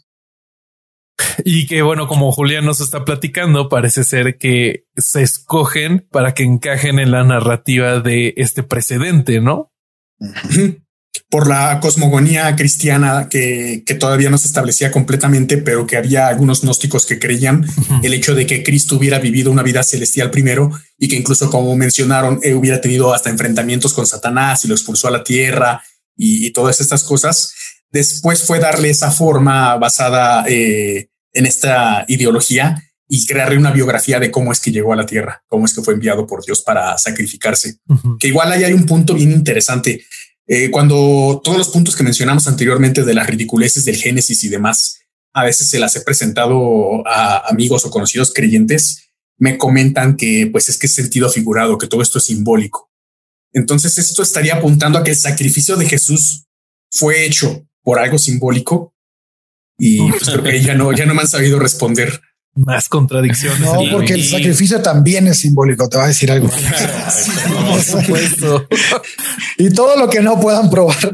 Y que bueno, como Julián nos está platicando, parece ser que se escogen para que encajen en la narrativa de este precedente, ¿no? Por la cosmogonía cristiana que, que, todavía no se establecía completamente, pero que había algunos gnósticos que creían el hecho de que Cristo hubiera vivido una vida celestial primero y que incluso, como mencionaron, eh, hubiera tenido hasta enfrentamientos con Satanás y lo expulsó a la tierra y, y todas estas cosas Después fue darle esa forma basada eh, en esta ideología y crearle una biografía de cómo es que llegó a la tierra, cómo es que fue enviado por Dios para sacrificarse. Que igual ahí hay un punto bien interesante. Eh, cuando todos los puntos que mencionamos anteriormente de las ridiculeces del Génesis y demás, a veces se las he presentado a amigos o conocidos creyentes, me comentan que pues es que es sentido figurado, que todo esto es simbólico. Entonces esto estaría apuntando a que el sacrificio de Jesús fue hecho por algo simbólico y pues ya no, ya no me han sabido responder. Más contradicciones. No, porque el sacrificio también es simbólico, te va a decir algo. Por supuesto. y todo lo que no puedan probar.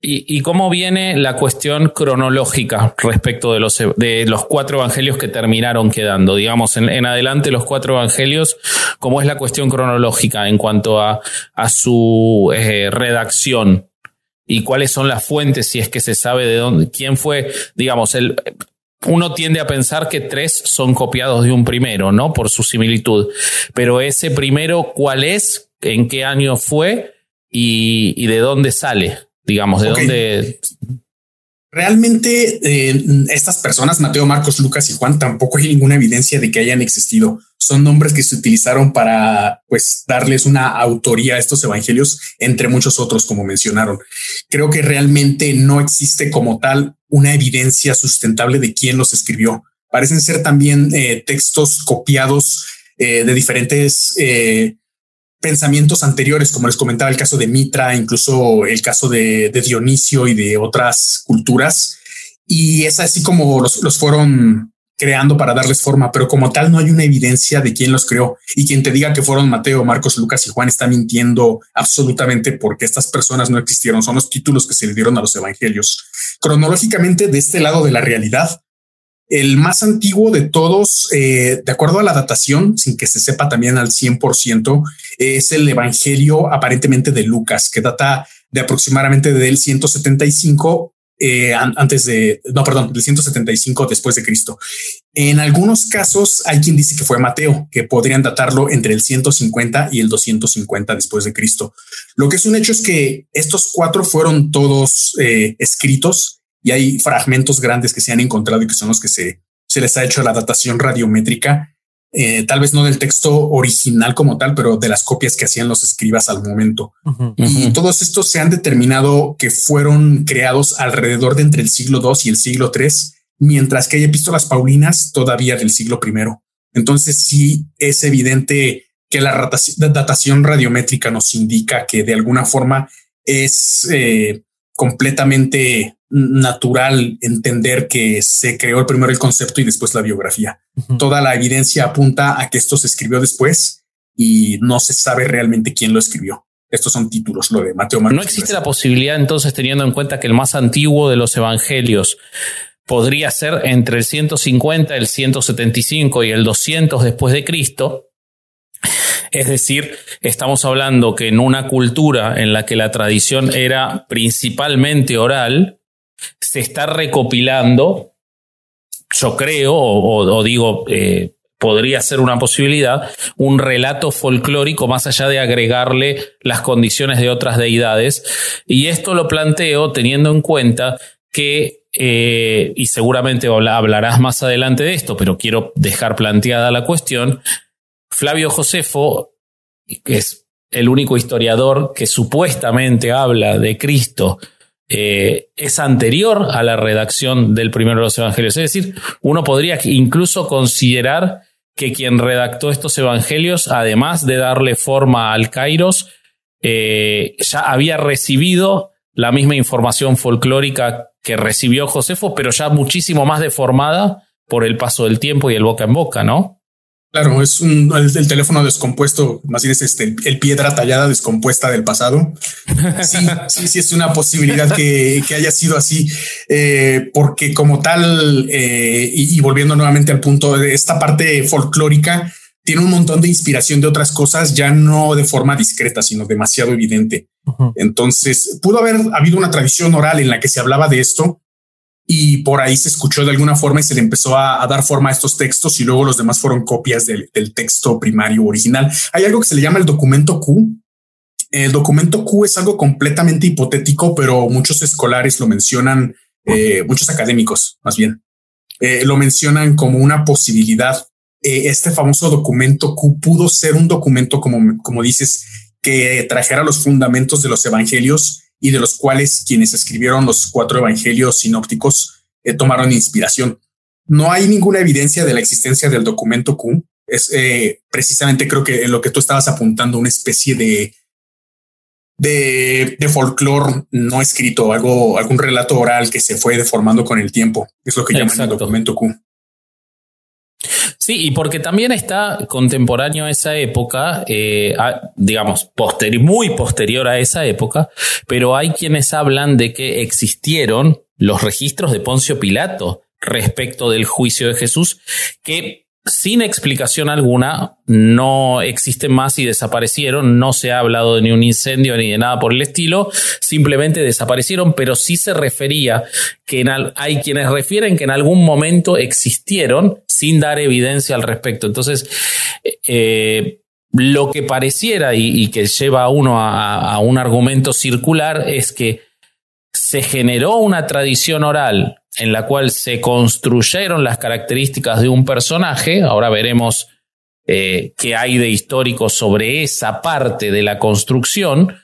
¿Y, cómo viene la cuestión cronológica respecto de los, de los cuatro evangelios que terminaron quedando? Digamos, en, adelante los cuatro evangelios, ¿cómo es la cuestión cronológica en cuanto a, a su eh, redacción? y cuáles son las fuentes, si es que se sabe de dónde, quién fue, digamos, el, uno tiende a pensar que tres son copiados de un primero, ¿no? Por su similitud. Pero ese primero, ¿cuál es? ¿En qué año fue? ¿Y, de dónde sale? Digamos, de dónde Realmente eh, estas personas, Mateo, Marcos, Lucas y Juan, tampoco hay ninguna evidencia de que hayan existido. Son nombres que se utilizaron para pues darles una autoría a estos evangelios, entre muchos otros, como mencionaron. Creo que realmente no existe como tal una evidencia sustentable de quién los escribió. Parecen ser también eh, textos copiados eh, de diferentes pensamientos anteriores, como les comentaba el caso de Mitra, incluso el caso de, Dionisio y de otras culturas. Y es así como los, fueron creando para darles forma, pero como tal no hay una evidencia de quién los creó. Y quien te diga que fueron Mateo, Marcos, Lucas y Juan está mintiendo absolutamente porque estas personas no existieron. Son los títulos que se le dieron a los evangelios. Cronológicamente, de este lado de la realidad, el más antiguo de todos, eh, de acuerdo a la datación, sin que se sepa también al 100%, es el Evangelio aparentemente de Lucas, que data de aproximadamente del 175 eh, antes de, no, perdón, del 175 después de Cristo. En algunos casos hay quien dice que fue Mateo, que podrían datarlo entre el 150 y el 250 después de Cristo. Lo que es un hecho es que estos cuatro fueron todos eh, escritos y hay fragmentos grandes que se han encontrado y que son los que se, se les ha hecho la datación radiométrica eh, tal vez no del texto original como tal, pero de las copias que hacían los escribas al momento. Y todos estos se han determinado que fueron creados alrededor de entre el siglo II y el siglo III, mientras que hay epístolas paulinas todavía del siglo I. Entonces sí es evidente que la datación radiométrica nos indica que de alguna forma es eh, completamente natural entender que se creó primero el concepto y después la biografía. Toda la evidencia apunta a que esto se escribió después y no se sabe realmente quién lo escribió. Estos son títulos, lo de Mateo Marcos. ¿No existe la posibilidad entonces, teniendo en cuenta que el más antiguo de los evangelios podría ser entre el 150, el 175 y el 200 después de Cristo? Es decir, estamos hablando que en una cultura en la que la tradición era principalmente oral, se está recopilando, yo creo, o, digo, eh, podría ser una posibilidad, un relato folclórico más allá de agregarle las condiciones de otras deidades. Y esto lo planteo teniendo en cuenta que, eh, y seguramente hablarás más adelante de esto, pero quiero dejar planteada la cuestión, Flavio Josefo, que es el único historiador que supuestamente habla de Cristo eh, es anterior a la redacción del primero de los evangelios. Es decir, uno podría incluso considerar que quien redactó estos evangelios, además de darle forma al Kairos, eh, ya había recibido la misma información folclórica que recibió Josefo, pero ya muchísimo más deformada por el paso del tiempo y el boca en boca, ¿no? Claro, es un el, teléfono descompuesto, más bien es este el piedra tallada descompuesta del pasado. Sí, sí, sí es una posibilidad que, haya sido así, eh, porque como tal, eh, y, volviendo nuevamente al punto de esta parte folclórica, tiene un montón de inspiración de otras cosas, ya no de forma discreta, sino demasiado evidente. Entonces, pudo haber habido una tradición oral en la que se hablaba de esto, y por ahí se escuchó de alguna forma y se le empezó a, dar forma a estos textos y luego los demás fueron copias del, texto primario original. Hay algo que se le llama el documento Q. El documento Q es algo completamente hipotético, pero muchos escolares lo mencionan, eh, muchos académicos más bien, eh, lo mencionan como una posibilidad. Eh, este famoso documento Q pudo ser un documento, como, como dices, que trajera los fundamentos de los evangelios y de los cuales quienes escribieron los cuatro evangelios sinópticos eh, tomaron inspiración. No hay ninguna evidencia de la existencia del documento Q. Es eh, precisamente creo que en lo que tú estabas apuntando, una especie de de, de folclore no escrito, algo, algún relato oral que se fue deformando con el tiempo. Es lo que llaman el documento Q. Sí, y porque también está contemporáneo a esa época, eh, digamos, muy posterior a esa época, pero hay quienes hablan de que existieron los registros de Poncio Pilato respecto del juicio de Jesús, que sin explicación alguna, no existen más y desaparecieron, no se ha hablado de ni un incendio ni de nada por el estilo, simplemente desaparecieron, pero sí se refería que hay quienes refieren que en algún momento existieron sin dar evidencia al respecto. Entonces, eh, lo que pareciera y, que lleva a uno a un argumento circular es que se generó una tradición oral en la cual se construyeron las características de un personaje. Ahora veremos eh, qué hay de histórico sobre esa parte de la construcción.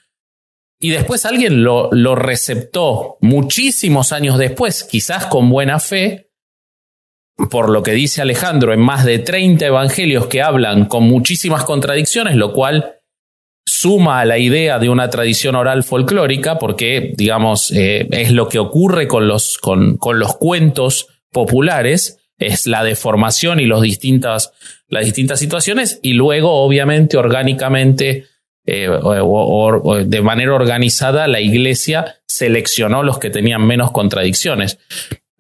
Y después alguien lo, lo receptó muchísimos años después, quizás con buena fe, por lo que dice Alejandro, en más de 30 evangelios que hablan con muchísimas contradicciones, lo cual suma a la idea de una tradición oral folclórica, porque, digamos, eh, es lo que ocurre con los, con, con los cuentos populares, es la deformación y los distintas, las distintas situaciones, y luego, obviamente, orgánicamente, eh, o, de manera organizada, la iglesia seleccionó los que tenían menos contradicciones.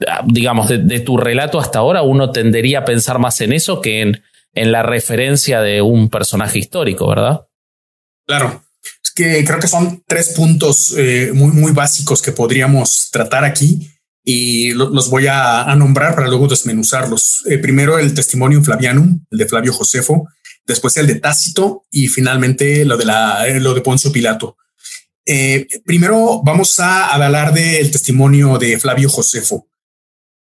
Ah, digamos, de, de, tu relato hasta ahora, uno tendería a pensar más en eso que en, en la referencia de un personaje histórico, ¿verdad? Claro. que creo que son tres puntos eh, muy, muy básicos que podríamos tratar aquí y los voy a, nombrar para luego desmenuzarlos. Eh, primero el testimonio Flavianum, el de Flavio Josefo, después el de Tácito y finalmente lo de, la, eh, lo de Poncio Pilato. primero vamos a hablar del testimonio de Flavio Josefo.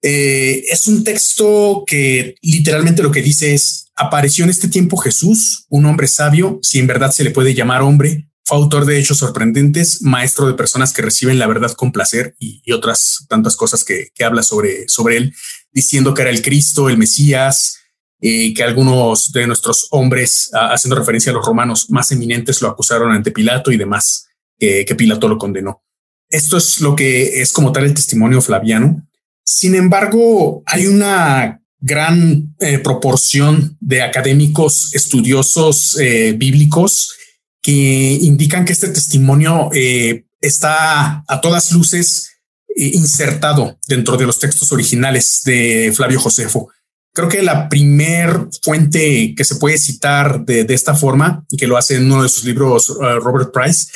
es un texto que literalmente lo que dice es, apareció en este tiempo Jesús, un hombre sabio, si en verdad se le puede llamar hombre, fue autor de hechos sorprendentes, maestro de personas que reciben la verdad con placer y, otras tantas cosas que, habla sobre, sobre él, diciendo que era el Cristo, el Mesías, y que algunos de nuestros hombres, haciendo referencia a los romanos más eminentes, lo acusaron ante Pilato y demás, que, Pilato lo condenó. Esto es lo que es como tal el testimonio flaviano. Sin embargo, hay una gran eh, proporción de académicos estudiosos eh, bíblicos que indican que este testimonio eh, está a todas luces insertado dentro de los textos originales de Flavio Josefo. Creo que la primer fuente que se puede citar de, esta forma y que lo hace en uno de sus libros Robert Price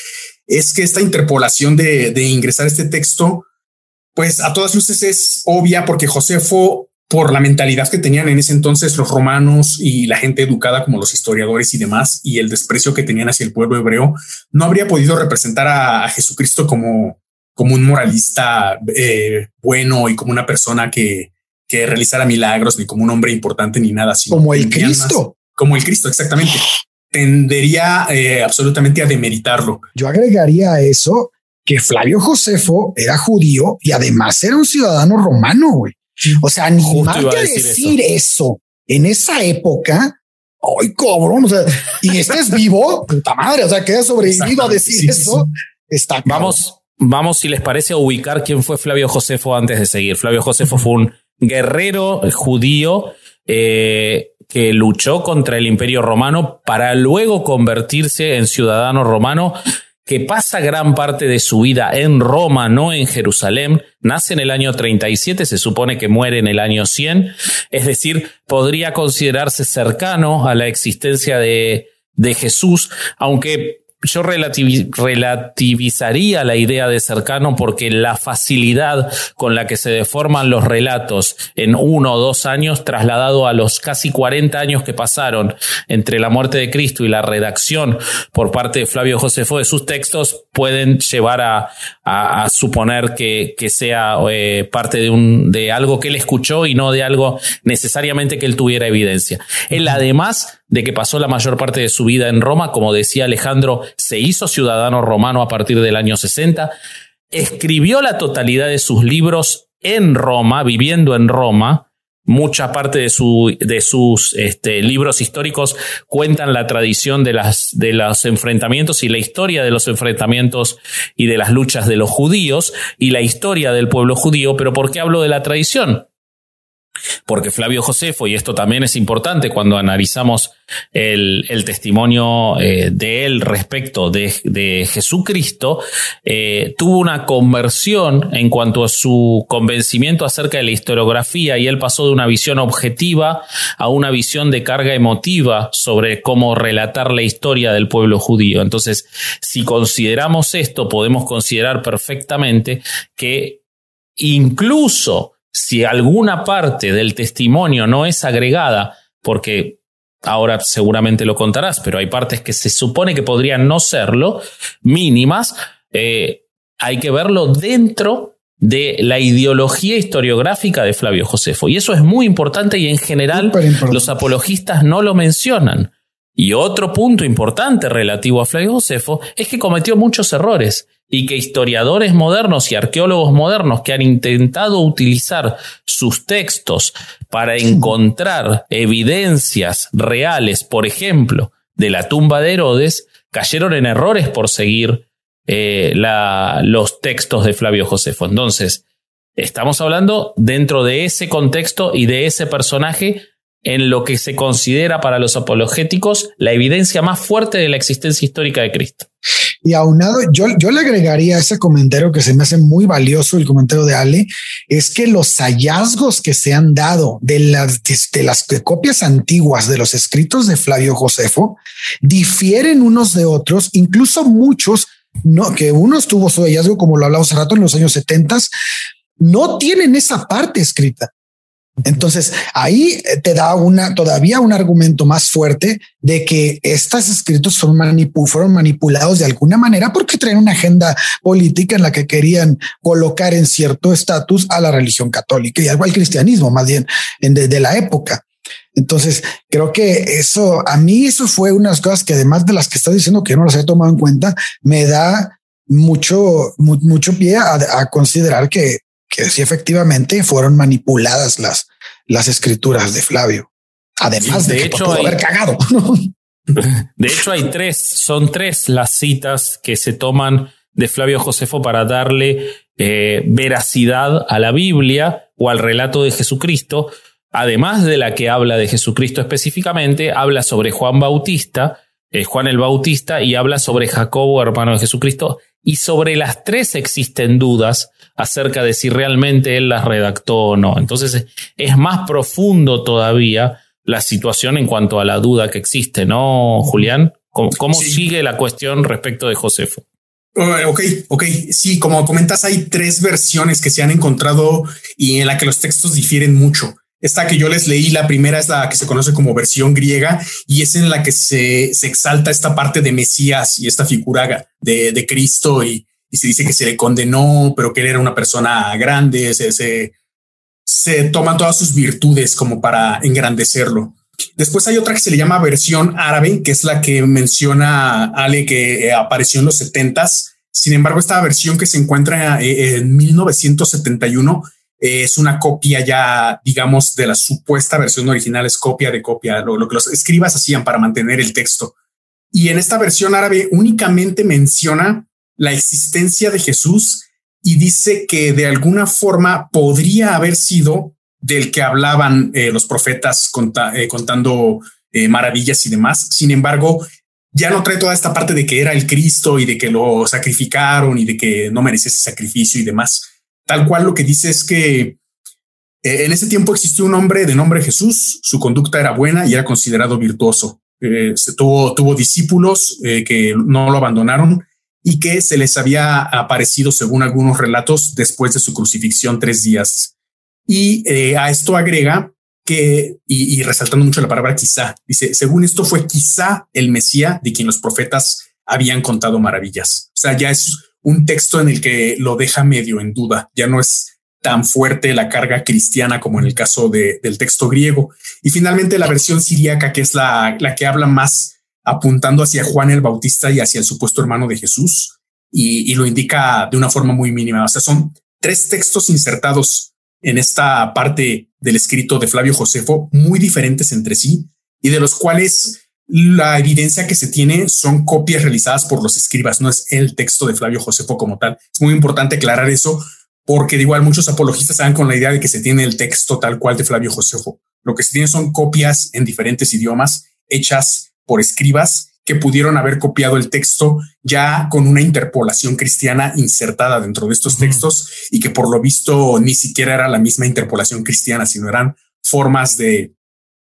es que esta interpolación de, de ingresar este texto, pues a todas luces es obvia porque Josefo por la mentalidad que tenían en ese entonces los romanos y la gente educada como los historiadores y demás, y el desprecio que tenían hacia el pueblo hebreo, no habría podido representar a, Jesucristo como, como un moralista eh, bueno y como una persona que, que realizara milagros, ni como un hombre importante, ni nada así. Como el Cristo. como el Cristo, exactamente. Tendería eh, absolutamente a demeritarlo. Yo agregaría a eso que Flavio Josefo era judío y además era un ciudadano romano, güey. O sea, animarte a decir, eso. en esa época, ay, cabrón, o sea, y estés vivo, puta madre, o sea, que has sobrevivido a decir eso, está Vamos, vamos, si les parece, a ubicar quién fue Flavio Josefo antes de seguir. Flavio Josefo fue un guerrero judío eh, que luchó contra el imperio romano para luego convertirse en ciudadano romano que pasa gran parte de su vida en Roma, no en Jerusalén. Nace en el año 37, se supone que muere en el año 100, es decir, podría considerarse cercano a la existencia de, de Jesús, aunque yo relativizaría la idea de cercano porque la facilidad con la que se deforman los relatos en uno o dos años, trasladado a los casi 40 años que pasaron entre la muerte de Cristo y la redacción por parte de Flavio Josefo de sus textos, pueden llevar a, suponer que, sea eh, parte de, un, de algo que él escuchó y no de algo necesariamente que él tuviera evidencia. Él además de que pasó la mayor parte de su vida en Roma, como decía Alejandro, se hizo ciudadano romano a partir del año 60, escribió la totalidad de sus libros en Roma, viviendo en Roma, Mucha parte de, su, de sus este, libros históricos cuentan la tradición de, las, de los enfrentamientos y la historia de los enfrentamientos y de las luchas de los judíos y la historia del pueblo judío. Pero ¿por qué hablo de la tradición? Porque Flavio Josefo, y esto también es importante cuando analizamos el, testimonio eh, de él respecto de, Jesucristo, eh, tuvo una conversión en cuanto a su convencimiento acerca de la historiografía y él pasó de una visión objetiva a una visión de carga emotiva sobre cómo relatar la historia del pueblo judío. Entonces, si consideramos esto, podemos considerar perfectamente que incluso si alguna parte del testimonio no es agregada, porque ahora seguramente lo contarás, pero hay partes que se supone que podrían no serlo, mínimas, eh, hay que verlo dentro de la ideología historiográfica de Flavio Josefo. Y eso es muy importante y en general los apologistas no lo mencionan. Y otro punto importante relativo a Flavio Josefo es que cometió muchos errores y que historiadores modernos y arqueólogos modernos que han intentado utilizar sus textos para encontrar evidencias reales, por ejemplo, de la tumba de Herodes, cayeron en errores por seguir eh, los textos de Flavio Josefo. Entonces, estamos hablando dentro de ese contexto y de ese personaje en lo que se considera para los apologéticos la evidencia más fuerte de la existencia histórica de Cristo. Y aunado, yo, yo le agregaría ese comentario que se me hace muy valioso, el comentario de Ale, es que los hallazgos que se han dado de las, de las copias antiguas de los escritos de Flavio Josefo difieren unos de otros, incluso muchos, no, que uno tuvo su hallazgo, como lo hablamos hace rato en los años 70, no tienen esa parte escrita. Entonces ahí eh, te da una todavía un argumento más fuerte de que estos escritos son fueron manipulados de alguna manera porque traen una agenda política en la que querían colocar en cierto estatus a la religión católica y algo al cristianismo, más bien de, la época. Entonces, creo que eso, a mí eso fue unas cosas que además de las que estás diciendo que no las he tomado en cuenta, me da mucho, mucho pie a considerar que que sí efectivamente fueron manipuladas las, las escrituras de Flavio. Además de, hecho, haber cagado. De hecho, hay tres, son tres las citas que se toman de Flavio Josefo para darle eh, veracidad a la Biblia o al relato de Jesucristo. Además de la que habla de Jesucristo específicamente, habla sobre Juan Bautista, eh, Juan el Bautista, y habla sobre Jacobo, hermano de Jesucristo, y sobre las tres existen dudas acerca de si realmente él las redactó o no. Entonces es más profundo todavía la situación en cuanto a la duda que existe, ¿no, Julián? ¿Cómo, sigue la cuestión respecto de Josefo? Uh, ok, ok. Sí, como comentas, hay tres versiones que se han encontrado y en la que los textos difieren mucho. Esta que yo les leí, la primera es la que se conoce como versión griega y es en la que se, se exalta esta parte de Mesías y esta figura de, de Cristo y, se dice que se le condenó, pero que él era una persona grande, se, se, se toman todas sus virtudes como para engrandecerlo. Después hay otra que se le llama versión árabe, que es la que menciona Ale que apareció en los setentas. Sin embargo, esta versión que se encuentra eh, en 1971 es una copia ya, digamos, de la supuesta versión original, es copia de copia, lo, que los escribas hacían para mantener el texto. Y en esta versión árabe únicamente menciona la existencia de Jesús y dice que de alguna forma podría haber sido del que hablaban eh, los profetas eh, contando eh, maravillas y demás. Sin embargo, ya no trae toda esta parte de que era el Cristo y de que lo sacrificaron y de que no merecía ese sacrificio y demás Tal cual lo que dice es que eh, en ese tiempo existió un hombre de nombre Jesús, su conducta era buena y era considerado virtuoso. Eh, se tuvo, tuvo discípulos eh, que no lo abandonaron y que se les había aparecido, según algunos relatos, después de su crucifixión tres días. Y a esto agrega que, y, y, resaltando mucho la palabra quizá, dice, según esto fue quizá el Mesías de quien los profetas habían contado maravillas. O sea, ya es un texto en el que lo deja medio en duda. Ya no es tan fuerte la carga cristiana como en el caso del texto griego. Y finalmente la versión siríaca, que es la, la que habla más apuntando hacia Juan el Bautista y hacia el supuesto hermano de Jesús, y, lo indica de una forma muy mínima. O sea, son tres textos insertados en esta parte del escrito de Flavio Josefo, muy diferentes entre sí, y de los cuales la evidencia que se tiene son copias realizadas por los escribas, no es el texto de Flavio Josefo como tal. Es muy importante aclarar eso porque de igual muchos apologistas están con la idea de que se tiene el texto tal cual de Flavio Josefo. Lo que se tiene son copias en diferentes idiomas hechas por escribas que pudieron haber copiado el texto ya con una interpolación cristiana insertada dentro de estos textos y que por lo visto ni siquiera era la misma interpolación cristiana, sino eran formas de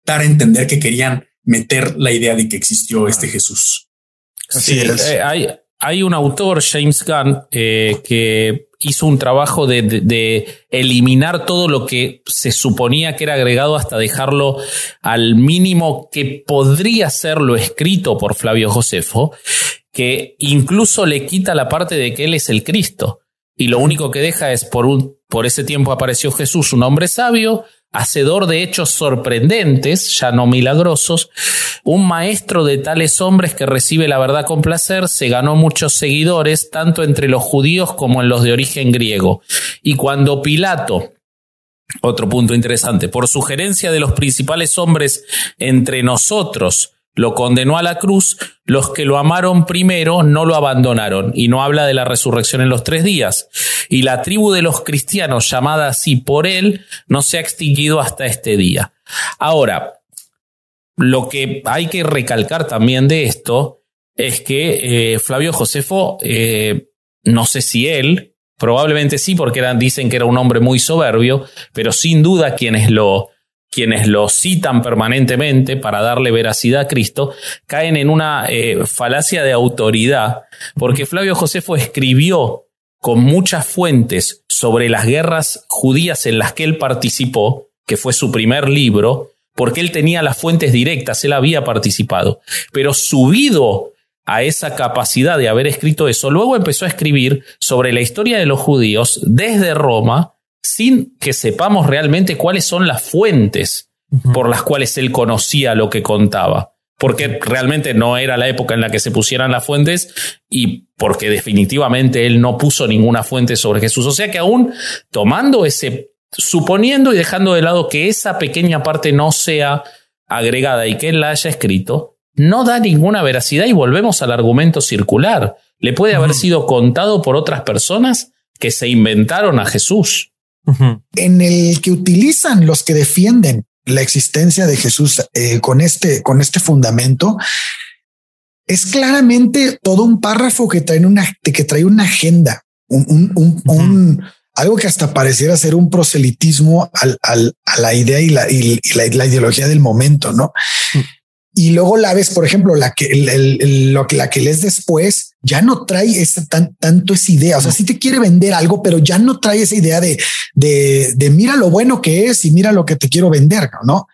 dar a entender que querían meter la idea de que existió este Jesús. Sí, eh, hay, hay, un autor, James Gunn, eh, que hizo un trabajo de, eliminar todo lo que se suponía que era agregado hasta dejarlo al mínimo que podría ser lo escrito por Flavio Josefo, que incluso le quita la parte de que él es el Cristo. Y lo único que deja es por, un, por ese tiempo apareció Jesús, un hombre sabio, hacedor de hechos sorprendentes, ya no milagrosos, un maestro de tales hombres que recibe la verdad con placer, se ganó muchos seguidores, tanto entre los judíos como en los de origen griego. Y cuando Pilato, otro punto interesante, por sugerencia de los principales hombres entre nosotros, lo condenó a la cruz, los que lo amaron primero no lo abandonaron, y no habla de la resurrección en los tres días. Y la tribu de los cristianos, llamada así por él, no se ha extinguido hasta este día. Ahora, lo que hay que recalcar también de esto es que eh, Flavio Josefo, eh, no sé si él, probablemente sí, porque dicen que era un hombre muy soberbio, pero sin duda quienes lo, quienes lo citan permanentemente para darle veracidad a Cristo, caen en una eh, falacia de autoridad, porque Flavio Josefo escribió con muchas fuentes sobre las guerras judías en las que él participó, que fue su primer libro, porque él tenía las fuentes directas, él había participado, pero subido a esa capacidad de haber escrito eso, luego empezó a escribir sobre la historia de los judíos desde Roma, sin que sepamos realmente cuáles son las fuentes por las cuales él conocía lo que contaba. Porque realmente no era la época en la que se pusieran las fuentes y porque definitivamente él no puso ninguna fuente sobre Jesús. O sea que aún tomando ese, suponiendo y dejando de lado que esa pequeña parte no sea agregada y que él la haya escrito, no da ninguna veracidad y volvemos al argumento circular. Le puede haber sido contado por otras personas que se inventaron a Jesús en el que utilizan los que defienden la existencia de Jesús eh, con este, con este fundamento, es claramente todo un párrafo que trae una, que trae una agenda, un, algo que hasta pareciera ser un proselitismo a la idea y la, y la, ideología del momento, ¿no? Y luego la ves, por ejemplo, la que lo que la que lees después ya no trae esa tan, tanto esa idea. O sea, sí te quiere vender algo, pero ya no trae esa idea de, de, de mira lo bueno que es y mira lo que te quiero vender, no?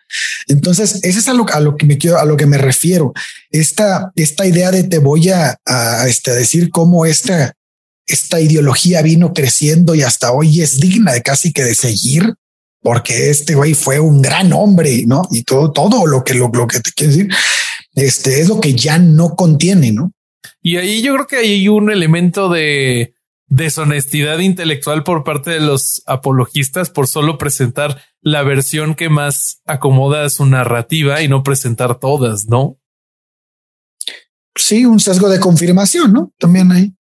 Entonces, ese es a lo, a lo que me quiero, a lo que me refiero. Esta, esta idea de te voy a, a, este, decir cómo esta, esta ideología vino creciendo y hasta hoy es digna de casi que de seguir porque este güey fue un gran hombre, ¿no? Y todo, todo lo que, lo, que te quiero decir, este es lo que ya no contiene, ¿no? Y ahí yo creo que hay un elemento de deshonestidad intelectual por parte de los apologistas por solo presentar la versión que más acomoda a su narrativa y no presentar todas, ¿no? Sí, un sesgo de confirmación, ¿no? También hay.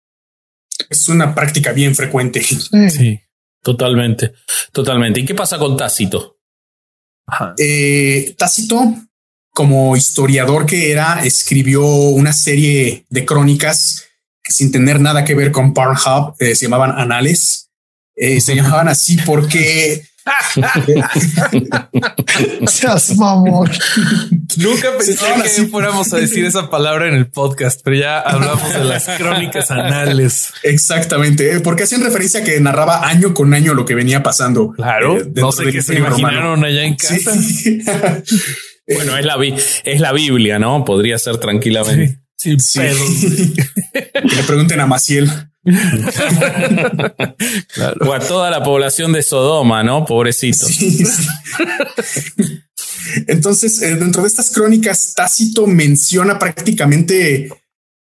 Es una práctica bien frecuente. sí. Totalmente, totalmente. ¿Y qué pasa con Tácito? Eh, Tácito, como historiador que era, escribió una serie de crónicas que sin tener nada que ver con Pornhub eh, se llamaban Anales. Eh, se llamaban así porque Nunca pensé que fuéramos a decir esa palabra en el podcast, pero ya hablamos de las crónicas anales. Exactamente, ¿eh? porque hacían referencia a que narraba año con año lo que venía pasando. Claro, eh, no sé qué se imaginaron allá en casa. bueno, es la, es la Biblia, ¿no? Podría ser tranquilamente. Sí, sí. que le pregunten a Maciel. O a toda la población de Sodoma, ¿no? Pobrecito. Entonces, eh, dentro de estas crónicas, Tácito menciona prácticamente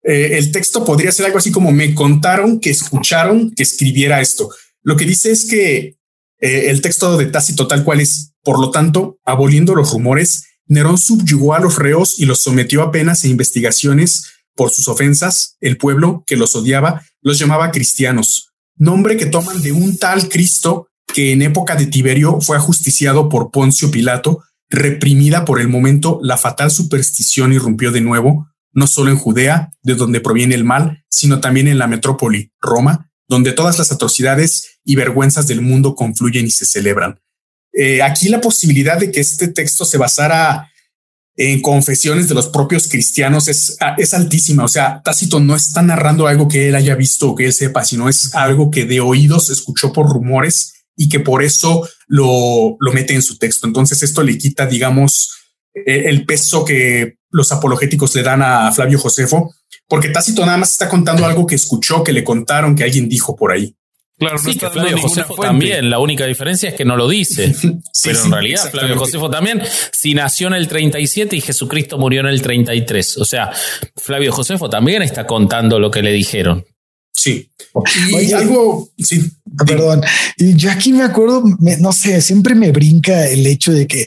eh, el texto podría ser algo así como me contaron que escucharon que escribiera esto. Lo que dice es que eh, el texto de Tácito tal cual es, por lo tanto, aboliendo los rumores, Nerón subyugó a los reos y los sometió a penas e investigaciones por sus ofensas, el pueblo que los odiaba los llamaba cristianos, nombre que toman de un tal Cristo que en época de Tiberio fue ajusticiado por Poncio Pilato, reprimida por el momento la fatal superstición irrumpió de nuevo, no solo en Judea, de donde proviene el mal, sino también en la metrópoli, Roma, donde todas las atrocidades y vergüenzas del mundo confluyen y se celebran. Eh, aquí la posibilidad de que este texto se basara en confesiones de los propios cristianos es, ah, es altísima. O sea, Tácito no está narrando algo que él haya visto o que él sepa, sino es algo que de oídos escuchó por rumores y que por eso lo, lo mete en su texto. Entonces esto le quita, digamos, e, el peso que los apologéticos le dan a Flavio Josefo, porque Tácito nada más está contando algo que escuchó, que le contaron, que alguien dijo por ahí. Claro, sí, que Flavio Josefo también. La única diferencia es que no lo dice. pero en realidad, Flavio Josefo también, si nació en el 37 y Jesucristo murió en el 33. O sea, Flavio Josefo también está contando lo que le dijeron. Sí. Y algo, sí. Ah, perdón. Y yo aquí me acuerdo, no sé, siempre me brinca el hecho de que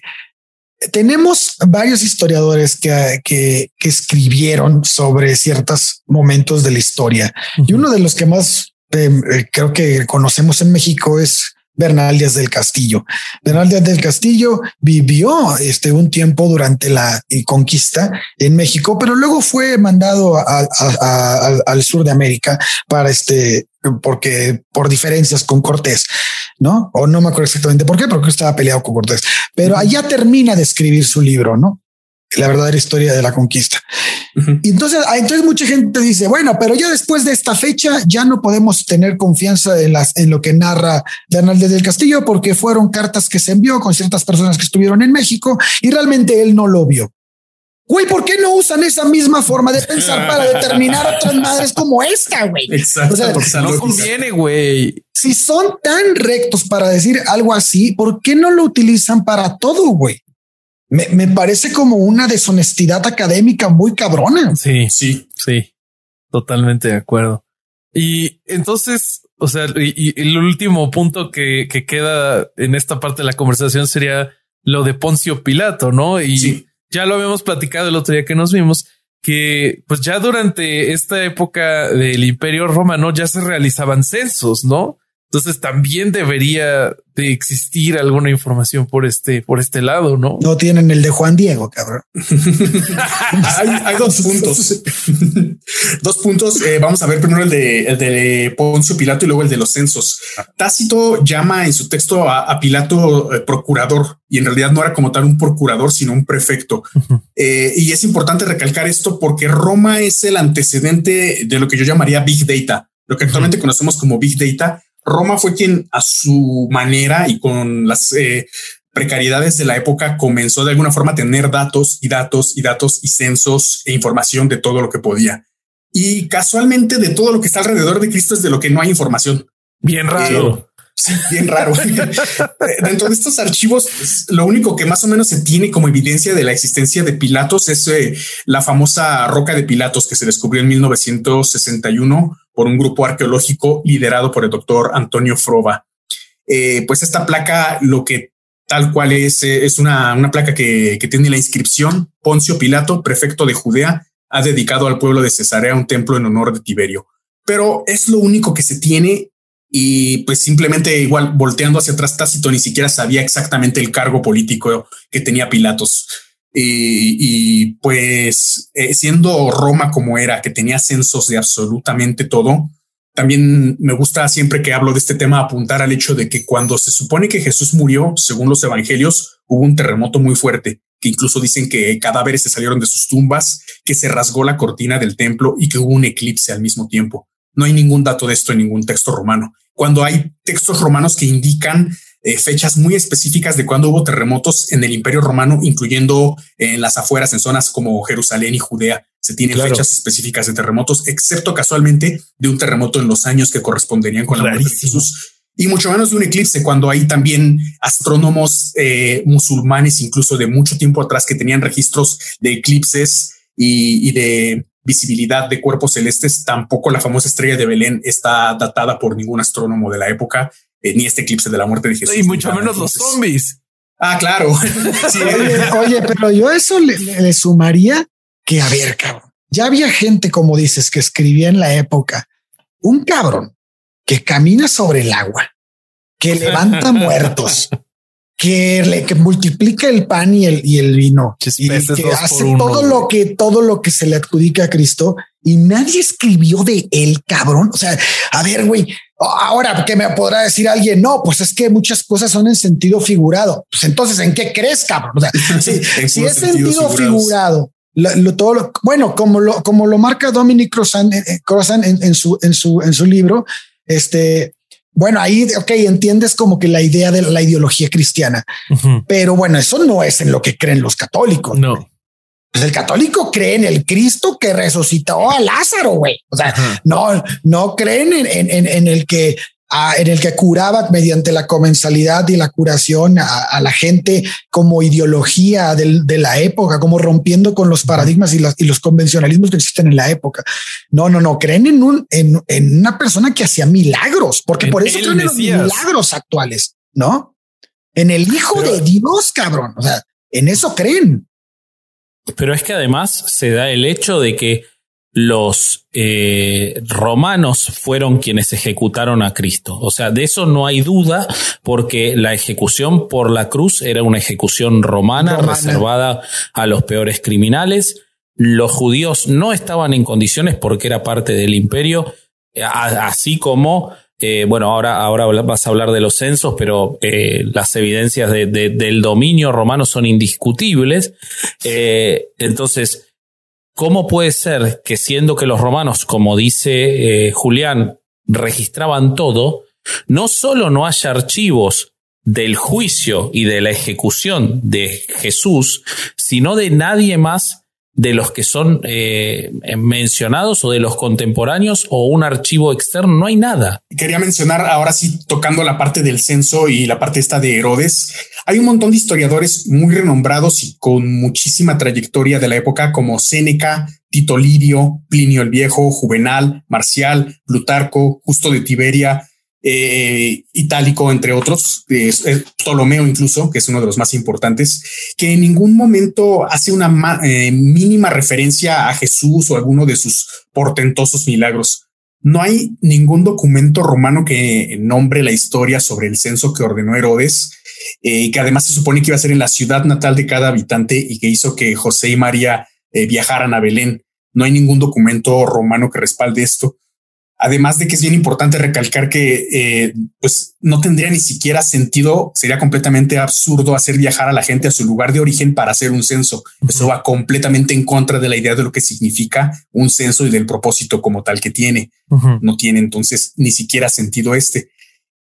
tenemos varios historiadores que, que, que escribieron sobre ciertos momentos de la historia. Y uno de los que más eh, creo que conocemos en México es Bernal Díaz del Castillo. Bernal Díaz del Castillo vivió este un tiempo durante la eh, conquista en México, pero luego fue mandado al sur de América para este porque por diferencias con Cortés, ¿no? O no me acuerdo exactamente por qué, porque estaba peleado con Cortés, pero allá termina de escribir su libro, ¿no? La verdadera historia de la conquista. Y entonces, ah, entonces mucha gente dice, bueno, pero ya después de esta fecha ya no podemos tener confianza en las en lo que narra Bernal del Castillo porque fueron cartas que se envió con ciertas personas que estuvieron en México y realmente él no lo vio. Güey, ¿por qué no usan esa misma forma de pensar para determinar otras madres como esta, güey? Exacto. O sea, no conviene, güey. Si son tan rectos para decir algo así, ¿por qué no lo utilizan para todo, güey? Me, parece como una deshonestidad académica muy cabrona. Sí, sí, sí, totalmente de acuerdo. Y entonces, o sea, y, el último punto que, que, queda en esta parte de la conversación sería lo de Poncio Pilato, ¿no? Y ya lo habíamos platicado el otro día que nos vimos, que pues ya durante esta época del Imperio Romano ya se realizaban censos, ¿no? Entonces también debería de existir alguna información por este, por este lado, ¿no? No tienen el de Juan Diego, cabrón. hay, dos puntos. dos puntos. Eh, vamos a ver primero el de, el de Poncio Pilato y luego el de los censos. Tácito llama en su texto a, Pilato eh, procurador y en realidad no era como tal un procurador, sino un prefecto. Eh, y es importante recalcar esto porque Roma es el antecedente de lo que yo llamaría Big Data, lo que actualmente conocemos como Big Data Roma fue quien a su manera y con las eh, precariedades de la época comenzó de alguna forma a tener datos y datos y datos y censos e información de todo lo que podía. Y casualmente de todo lo que está alrededor de Cristo es de lo que no hay información. Bien raro. Sí, bien raro. Dentro de estos archivos, lo único que más o menos se tiene como evidencia de la existencia de Pilatos es eh, la famosa roca de Pilatos que se descubrió en 1961 por un grupo arqueológico liderado por el doctor Antonio Frova. Eh, pues esta placa, lo que tal cual es, eh, es una, una placa que, que tiene la inscripción Poncio Pilato, prefecto de Judea, ha dedicado al pueblo de Cesarea un templo en honor de Tiberio. Pero es lo único que se tiene y pues simplemente igual volteando hacia atrás Tácito ni siquiera sabía exactamente el cargo político que tenía Pilatos. Y, pues eh, siendo Roma como era, que tenía censos de absolutamente todo, también me gusta siempre que hablo de este tema apuntar al hecho de que cuando se supone que Jesús murió, según los evangelios, hubo un terremoto muy fuerte, que incluso dicen que cadáveres se salieron de sus tumbas, que se rasgó la cortina del templo y que hubo un eclipse al mismo tiempo. No hay ningún dato de esto en ningún texto romano. Cuando hay textos romanos que indican eh, fechas muy específicas de cuando hubo terremotos en el Imperio Romano, incluyendo en eh, las afueras, en zonas como Jerusalén y Judea, se tienen fechas específicas de terremotos, excepto casualmente de un terremoto en los años que corresponderían con la muerte de Jesús y mucho menos de un eclipse cuando hay también astrónomos eh, musulmanes, incluso de mucho tiempo atrás, que tenían registros de eclipses y, y, de visibilidad de cuerpos celestes, tampoco la famosa estrella de Belén está datada por ningún astrónomo de la época, eh, ni este eclipse de la muerte de Jesús. Y mucho menos los zombies. Ah, claro. oye, pero yo eso le, sumaría que, a ver, cabrón, ya había gente, como dices, que escribía en la época, un cabrón que camina sobre el agua, que levanta muertos, que, le, que multiplica el pan y el, y el vino y que hace todo lo que todo lo que se le adjudica a Cristo y nadie escribió de él, cabrón. O sea, a ver, güey, ahora que me podrá decir alguien, no, pues es que muchas cosas son en sentido figurado. Pues entonces, ¿en qué crees, cabrón? O sea, si, es sentido figurado, lo, todo lo, bueno, como lo, como lo marca Dominic Crozan, eh, eh, en, en, su, en, su, en su libro, este, bueno, ahí, ok, entiendes como que la idea de la ideología cristiana, pero bueno, eso no es en lo que creen los católicos. No. Pues el católico cree en el Cristo que resucitó a Lázaro, güey. O sea, no, no creen en, en, en el que en el que curaba mediante la comensalidad y la curación a, la gente como ideología de la época, como rompiendo con los paradigmas y, los convencionalismos que existen en la época. No, no, no, creen en, un, en, una persona que hacía milagros, porque por eso creen en los milagros actuales, ¿no? En el Hijo de Dios, cabrón. O sea, en eso creen. Pero es que además se da el hecho de que los eh, romanos fueron quienes ejecutaron a Cristo. O sea, de eso no hay duda porque la ejecución por la cruz era una ejecución romana, reservada a los peores criminales. Los judíos no estaban en condiciones porque era parte del imperio, así como eh, bueno, ahora, ahora vas a hablar de los censos, pero eh, las evidencias del dominio romano son indiscutibles. entonces, ¿Cómo puede ser que siendo que los romanos, como dice eh, Julián, registraban todo, no solo no haya archivos del juicio y de la ejecución de Jesús, sino de nadie más de los que son eh, mencionados o de los contemporáneos o un archivo externo, no hay nada. Quería mencionar ahora sí, tocando la parte del censo y la parte esta de Herodes, hay un montón de historiadores muy renombrados y con muchísima trayectoria de la época como Séneca, Tito Lidio, Plinio el Viejo, Juvenal, Marcial, Plutarco, Justo de Tiberia, eh, Itálico, entre otros, eh, Ptolomeo incluso, que es uno de los más importantes, que en ningún momento hace una eh, mínima referencia a Jesús o alguno de sus portentosos milagros. No hay ningún documento romano que nombre la historia sobre el censo que ordenó Herodes, que además se supone que iba a ser en la ciudad natal de cada habitante y que hizo que José y María viajaran a Belén. No hay ningún documento romano que respalde esto. Además de que es bien importante recalcar que eh, pues no tendría ni siquiera sentido, sería completamente absurdo hacer viajar a la gente a su lugar de origen para hacer un censo. Eso va completamente en contra de la idea de lo que significa un censo y del propósito como tal que tiene. No tiene entonces ni siquiera sentido este.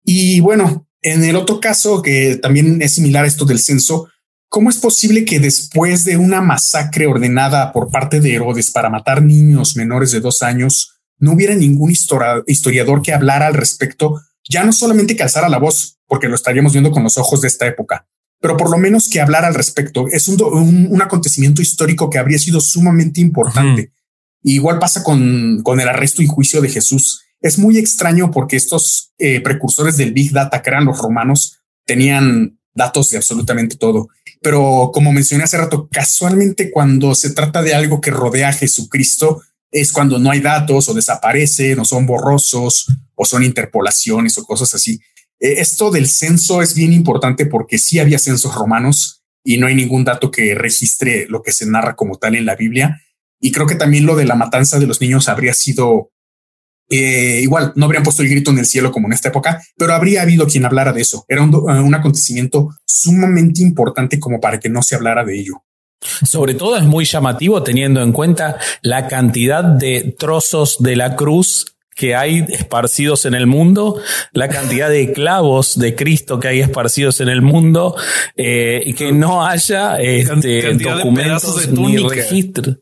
Y bueno, en el otro caso que también es similar a esto del censo, ¿cómo es posible que después de una masacre ordenada por parte de Herodes para matar niños menores de dos años, no hubiera ningún historiador que hablara al respecto, ya no solamente que alzara la voz, porque lo estaríamos viendo con los ojos de esta época, pero por lo menos que hablara al respecto. Es un, acontecimiento histórico que habría sido sumamente importante. Igual pasa con, con el arresto y juicio de Jesús. Es muy extraño porque estos eh, precursores del Big Data, que eran los romanos, tenían datos de absolutamente todo. Pero como mencioné hace rato, casualmente cuando se trata de algo que rodea a Jesucristo, es cuando no hay datos o desaparecen o son borrosos o son interpolaciones o cosas así. Eh, esto del censo es bien importante porque sí había censos romanos y no hay ningún dato que registre lo que se narra como tal en la Biblia. Y creo que también lo de la matanza de los niños habría sido eh, igual, no habrían puesto el grito en el cielo como en esta época, pero habría habido quien hablara de eso. Era un acontecimiento sumamente importante como para que no se hablara de ello. Sobre todo es muy llamativo teniendo en cuenta la cantidad de trozos de la cruz que hay esparcidos en el mundo, la cantidad de clavos de Cristo que hay esparcidos en el mundo, eh, y que no haya este, documentos ni registros.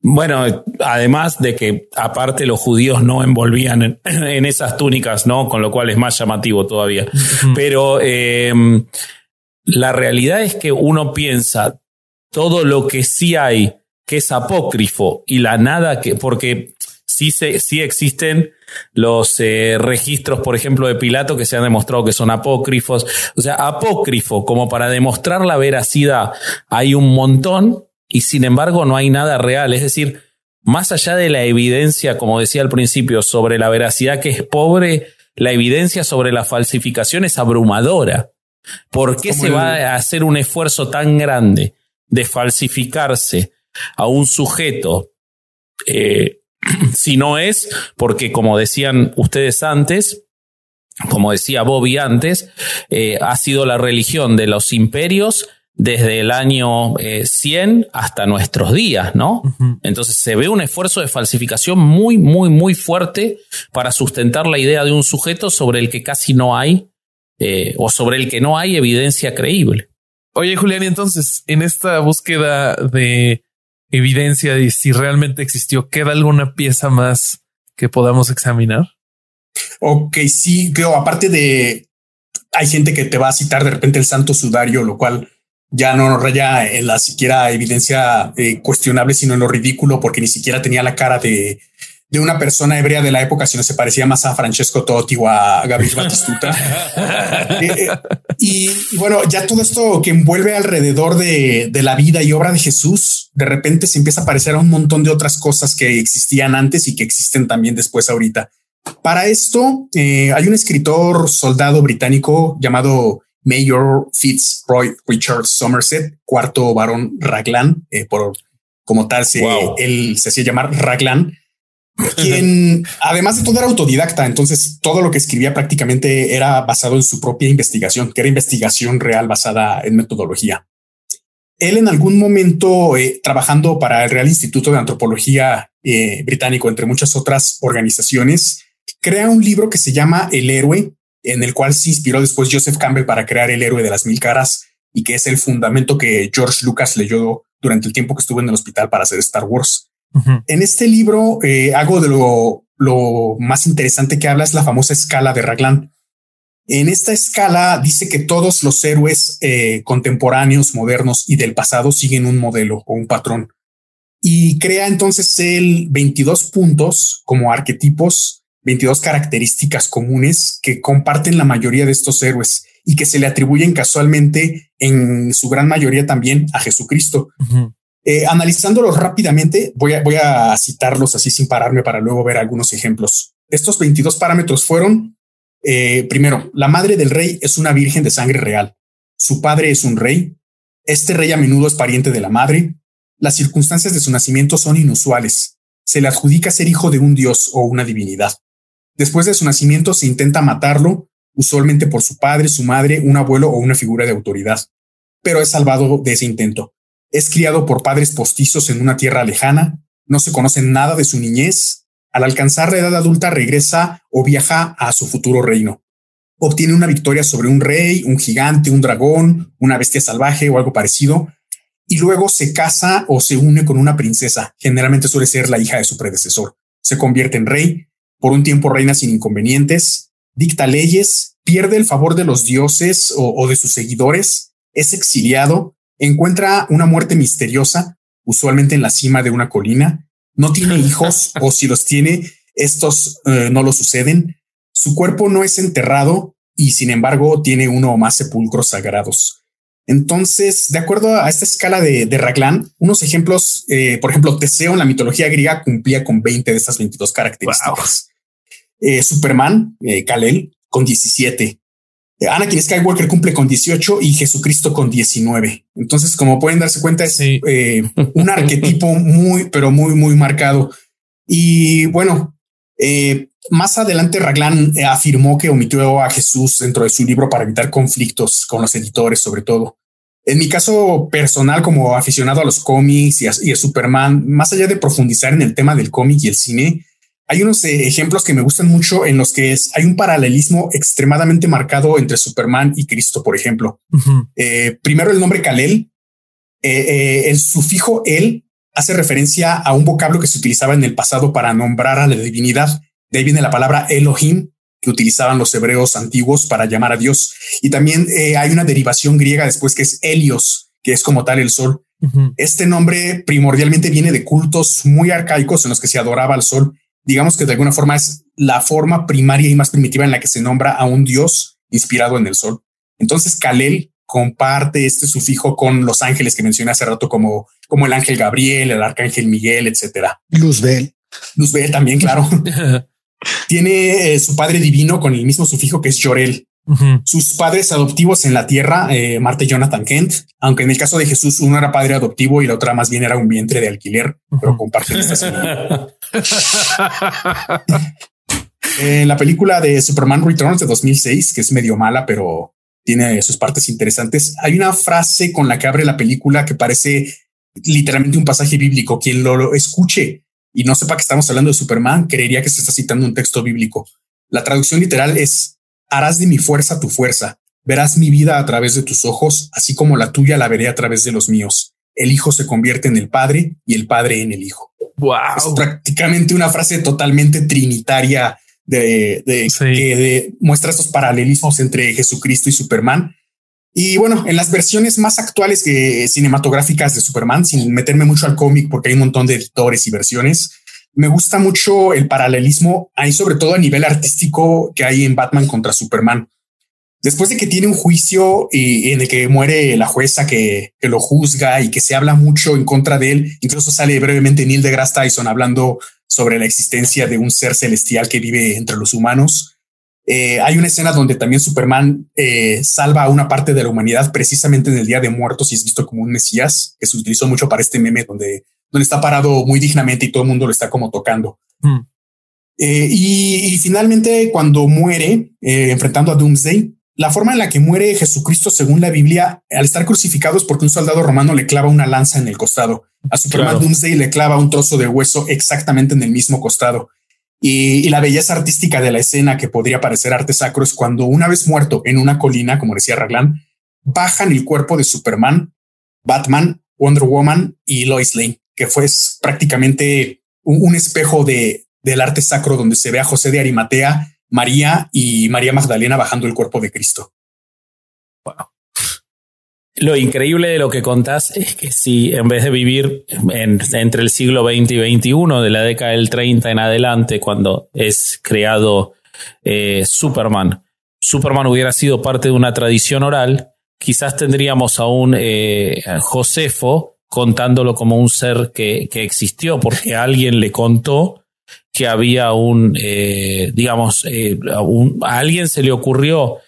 Bueno, además de que aparte los judíos no envolvían en, esas túnicas, ¿no? Con lo cual es más llamativo todavía. Pero em, la realidad es que uno piensa, todo lo que sí hay que es apócrifo y la nada que, porque sí, se, sí existen los eh, registros, por ejemplo, de Pilato que se han demostrado que son apócrifos. O sea, apócrifo, como para demostrar la veracidad, hay un montón y sin embargo no hay nada real. Es decir, más allá de la evidencia, como decía al principio, sobre la veracidad que es pobre, la evidencia sobre la falsificación es abrumadora. ¿Por qué se va a hacer un esfuerzo tan grande? De falsificarse a un sujeto, eh, si no es porque, como decían ustedes antes, como decía Bobby antes, eh, ha sido la religión de los imperios desde el año 100 eh, hasta nuestros días, ¿no? Entonces se ve un esfuerzo de falsificación muy, muy, muy fuerte para sustentar la idea de un sujeto sobre el que casi no hay, o sobre el que no hay evidencia creíble. Oye, Julián, y entonces, en esta búsqueda de evidencia de si realmente existió, ¿queda alguna pieza más que podamos examinar? Ok, sí, creo, aparte de, hay gente que te va a citar de repente el santo sudario, lo cual ya no raya en la siquiera evidencia eh, cuestionable, sino en lo ridículo, porque ni siquiera tenía la cara de, de una persona hebrea de la época, sino se parecía más a Francesco Totti o a Gabriel Batistuta. Eh, eh, y, bueno, ya todo esto que envuelve alrededor de, la vida y obra de Jesús, de repente se empieza a parecer a un montón de otras cosas que existían antes y que existen también después ahorita. Para esto, eh, hay un escritor soldado británico llamado Mayor Fitzroy Richard Somerset, cuarto varón Raglan, por como tal, se, él se hacía llamar Raglan quien además de todo era autodidacta, entonces todo lo que escribía prácticamente era basado en su propia investigación, que era investigación real basada en metodología. Él en algún momento, eh, trabajando para el Real Instituto de Antropología eh, Británico, entre muchas otras organizaciones, crea un libro que se llama El héroe, en el cual se inspiró después Joseph Campbell para crear El héroe de las mil caras y que es el fundamento que George Lucas leyó durante el tiempo que estuvo en el hospital para hacer Star Wars. En este libro, eh, algo de lo, más interesante que habla es la famosa escala de Raglan. En esta escala dice que todos los héroes eh, contemporáneos, modernos y del pasado siguen un modelo o un patrón. Y crea entonces el 22 puntos como arquetipos, 22 características comunes que comparten la mayoría de estos héroes y que se le atribuyen casualmente en su gran mayoría también a Jesucristo. Eh, analizándolos rápidamente, voy a, citarlos así sin pararme para luego ver algunos ejemplos. Estos 22 parámetros fueron, eh, primero, la madre del rey es una virgen de sangre real. Su padre es un rey. Este rey a menudo es pariente de la madre. Las circunstancias de su nacimiento son inusuales. Se le adjudica ser hijo de un dios o una divinidad. Después de su nacimiento se intenta matarlo, usualmente por su padre, su madre, un abuelo o una figura de autoridad, pero es salvado de ese intento. Es criado por padres postizos en una tierra lejana, no se conoce nada de su niñez. Al alcanzar la edad adulta regresa o viaja a su futuro reino. Obtiene una victoria sobre un rey, un gigante, un dragón, una bestia salvaje o algo parecido, y luego se casa o se une con una princesa. Generalmente suele ser la hija de su predecesor. Se convierte en rey, por un tiempo reina sin inconvenientes, dicta leyes, pierde el favor de los dioses o, o de sus seguidores, es exiliado encuentra una muerte misteriosa, usualmente en la cima de una colina, no tiene hijos o si los tiene, estos eh, no lo suceden. Su cuerpo no es enterrado y sin embargo tiene uno o más sepulcros sagrados. Entonces, de acuerdo a esta escala de, de Raglan, unos ejemplos, eh, por ejemplo, Teseo en la mitología griega cumplía con 20 de estas 22 características. Eh, Superman, Kalel, con 17. Anakin Skywalker cumple con 18 y Jesucristo con 19. Entonces, como pueden darse cuenta, es eh, un arquetipo muy, pero muy, muy marcado. Y bueno, eh, más adelante Raglan eh, afirmó que omitió a Jesús dentro de su libro para evitar conflictos con los editores, sobre todo. En mi caso personal, como aficionado a los cómics y a Superman, más allá de profundizar en el tema del cómic y el cine, hay unos eh, ejemplos que me gustan mucho en los que hay un paralelismo extremadamente marcado entre Superman y Cristo, por ejemplo. Eh, primero el nombre Kalel, eh, el sufijo el hace referencia a un vocablo que se utilizaba en el pasado para nombrar a la divinidad. De ahí viene la palabra Elohim, que utilizaban los hebreos antiguos para llamar a Dios. Y también hay una derivación griega después que es Helios, que es como tal el sol. Este nombre primordialmente viene de cultos muy arcaicos en los que se adoraba al sol digamos que de alguna forma es la forma primaria y más primitiva en la que se nombra a un dios inspirado en el sol. Entonces, Kalel comparte este sufijo con los ángeles que mencioné hace rato, como, como el ángel Gabriel, el arcángel Miguel, etcétera. Luzbel. Luzbel también, claro. Tiene eh, su padre divino con el mismo sufijo que es Sus padres adoptivos en la tierra, eh, Marta y Jonathan Kent, aunque en el caso de Jesús uno era padre adoptivo y la otra más bien era un vientre de alquiler, pero comparten esta En la película de Superman Returns de 2006, que es medio mala, pero tiene sus partes interesantes, hay una frase con la que abre la película que parece literalmente un pasaje bíblico. Quien lo escuche y no sepa que estamos hablando de Superman, creería que se está citando un texto bíblico. La traducción literal es harás de mi fuerza tu fuerza, verás mi vida a través de tus ojos, así como la tuya la veré a través de los míos. El hijo se convierte en el padre y el padre en el hijo. Wow. Es prácticamente una frase totalmente trinitaria de, que muestra estos paralelismos entre Jesucristo y Superman. Y bueno, en las versiones más actuales que cinematográficas de Superman, sin meterme mucho al cómic, porque hay un montón de editores y versiones, me gusta mucho el paralelismo, ahí sobre todo a nivel artístico que hay en Batman contra Superman. Después de que tiene un juicio y, en el que muere la jueza que, lo juzga y que se habla mucho en contra de él, incluso sale brevemente Neil deGrasse Tyson hablando sobre la existencia de un ser celestial que vive entre los humanos. Eh, hay una escena donde también Superman eh, salva a una parte de la humanidad precisamente en el Día de Muertos y es visto como un Mesías, que se utilizó mucho para este meme donde donde está parado muy dignamente y todo el mundo lo está como tocando. Hmm. Eh, y, finalmente, cuando muere, eh, enfrentando a Doomsday, la forma en la que muere Jesucristo, según la Biblia, al estar crucificado es porque un soldado romano le clava una lanza en el costado. A Superman Doomsday le clava un trozo de hueso exactamente en el mismo costado. Y, y, la belleza artística de la escena que podría parecer arte sacro es cuando una vez muerto en una colina, como decía Raglan, bajan el cuerpo de Superman, Batman, Wonder Woman y Lois Lane que fue prácticamente un, espejo de, del arte sacro donde se ve a José de Arimatea, María y María Magdalena bajando el cuerpo de Cristo. Lo increíble de lo que contás es que si en vez de vivir entre el siglo XX y XXI, de la década del 30 en adelante, cuando es creado eh, Superman, Superman hubiera sido parte de una tradición oral, quizás tendríamos a un eh, Josefo contándolo como un ser que, existió, porque alguien le contó que había un, eh, digamos, eh, a, alguien se le ocurrió,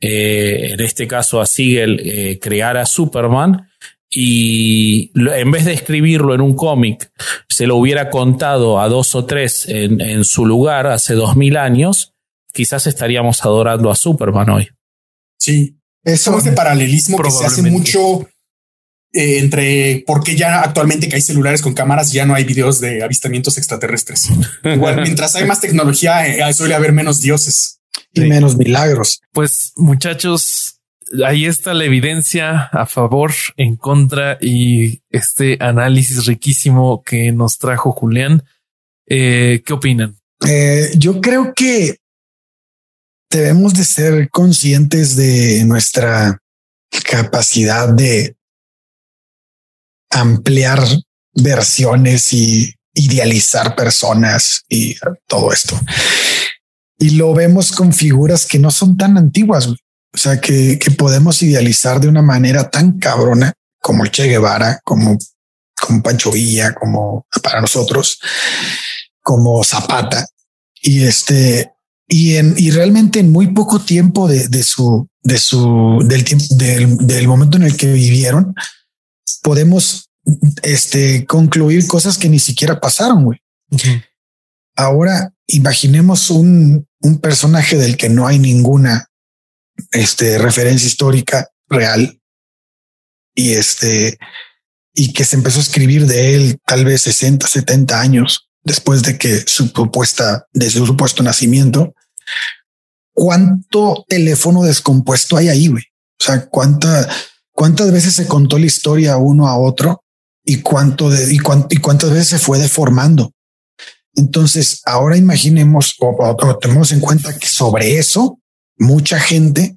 eh, en este caso a Siegel, crear a Superman y en vez de escribirlo en un cómic, se lo hubiera contado a dos o tres en, su lugar hace dos mil años, quizás estaríamos adorando a Superman hoy. Sí, eso es de paralelismo que se hace mucho eh, entre por qué ya actualmente que hay celulares con cámaras ya no hay videos de avistamientos extraterrestres. Igual, mientras hay más tecnología, eh, suele haber menos dioses y menos milagros. Pues muchachos, ahí está la evidencia a favor, en contra y este análisis riquísimo que nos trajo Julián. Eh, ¿Qué opinan? yo creo que debemos de ser conscientes de nuestra capacidad de ampliar versiones y idealizar personas y todo esto. Y lo vemos con figuras que no son tan antiguas, o sea, que, podemos idealizar de una manera tan cabrona como el Che Guevara, como, como Pancho Villa, como para nosotros, como Zapata. Y este, y en, y realmente en muy poco tiempo de, de su, de su, del tiempo, del, del momento en el que vivieron, podemos este, concluir cosas que ni siquiera pasaron, güey. Ahora imaginemos un, un personaje del que no hay ninguna este, referencia histórica real y este y que se empezó a escribir de él tal vez 60, 70 años después de que su propuesta, de su supuesto nacimiento. ¿Cuánto teléfono descompuesto hay ahí, güey? O sea, cuánta, cuántas veces se contó la historia uno a otro y cuánto de, y, cuántas veces se fue deformando. Entonces, ahora imaginemos o, tenemos en cuenta que sobre eso mucha gente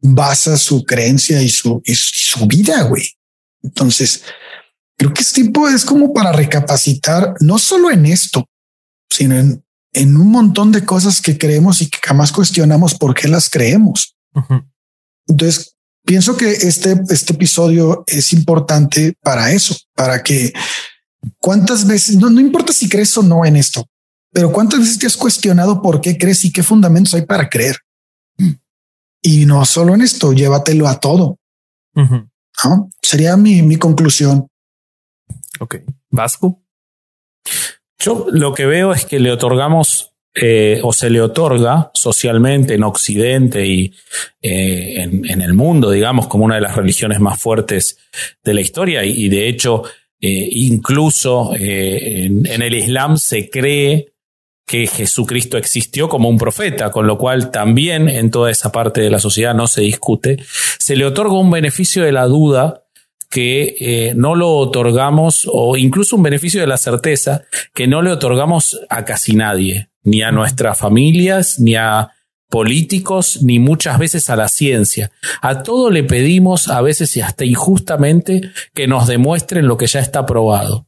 basa su creencia y su, y su vida, güey. Entonces, creo que este tipo es como para recapacitar no solo en esto, sino en, en un montón de cosas que creemos y que jamás cuestionamos por qué las creemos. Entonces, pienso que este, este episodio es importante para eso, para que cuántas veces, no, no importa si crees o no en esto, pero cuántas veces te has cuestionado por qué crees y qué fundamentos hay para creer. Y no solo en esto, llévatelo a todo. Sería mi, mi conclusión. Ok. Vasco. Yo lo que veo es que le otorgamos eh, o se le otorga socialmente en Occidente y eh, en, el mundo, digamos, como una de las religiones más fuertes de la historia. Y, de hecho, eh, incluso en, el Islam se cree que Jesucristo existió como un profeta, con lo cual también en toda esa parte de la sociedad no se discute. Se le otorga un beneficio de la duda que no lo otorgamos, o incluso un beneficio de la certeza que no le otorgamos a casi nadie ni a nuestras familias, ni a políticos, ni muchas veces a la ciencia. A todo le pedimos, a veces y hasta injustamente, que nos demuestren lo que ya está probado.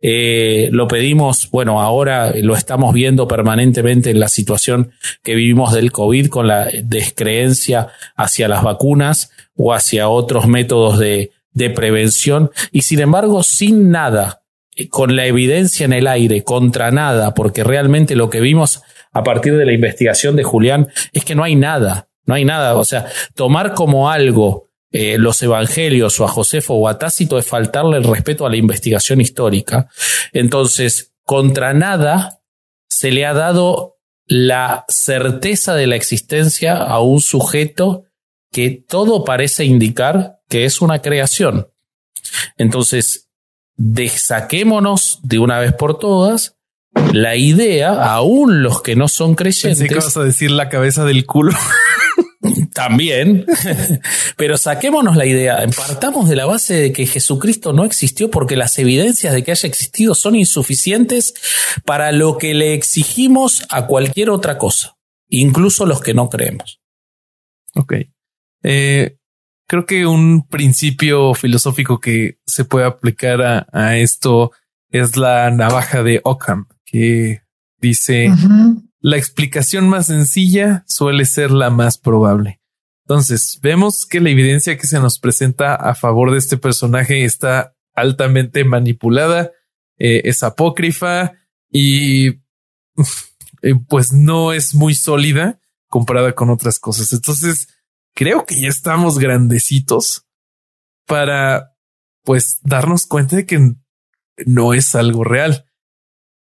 eh, lo pedimos, bueno, ahora lo estamos viendo permanentemente en la situación que vivimos del COVID con la descreencia hacia las vacunas o hacia otros métodos de, de prevención y sin embargo sin nada, con la evidencia en el aire, contra nada, porque realmente lo que vimos a partir de la investigación de Julián es que no hay nada, no hay nada, o sea, tomar como algo eh, los evangelios o a Josefo o a Tácito es faltarle el respeto a la investigación histórica. Entonces, contra nada se le ha dado la certeza de la existencia a un sujeto que todo parece indicar que es una creación. Entonces, desaquémonos de una vez por todas la idea, aún los que no son creyentes. Pensé que vas a decir la cabeza del culo. También, pero saquémonos la idea, partamos de la base de que Jesucristo no existió porque las evidencias de que haya existido son insuficientes para lo que le exigimos a cualquier otra cosa, incluso los que no creemos. Ok. Eh, creo que un principio filosófico que se puede aplicar a, esto es la navaja de Ockham, que dice la explicación más sencilla suele ser la más probable. Entonces, vemos que la evidencia que se nos presenta a favor de este personaje está altamente manipulada, eh, es apócrifa y eh, pues no es muy sólida comparada con otras cosas. Entonces, creo que ya estamos grandecitos para pues darnos cuenta de que no es algo real.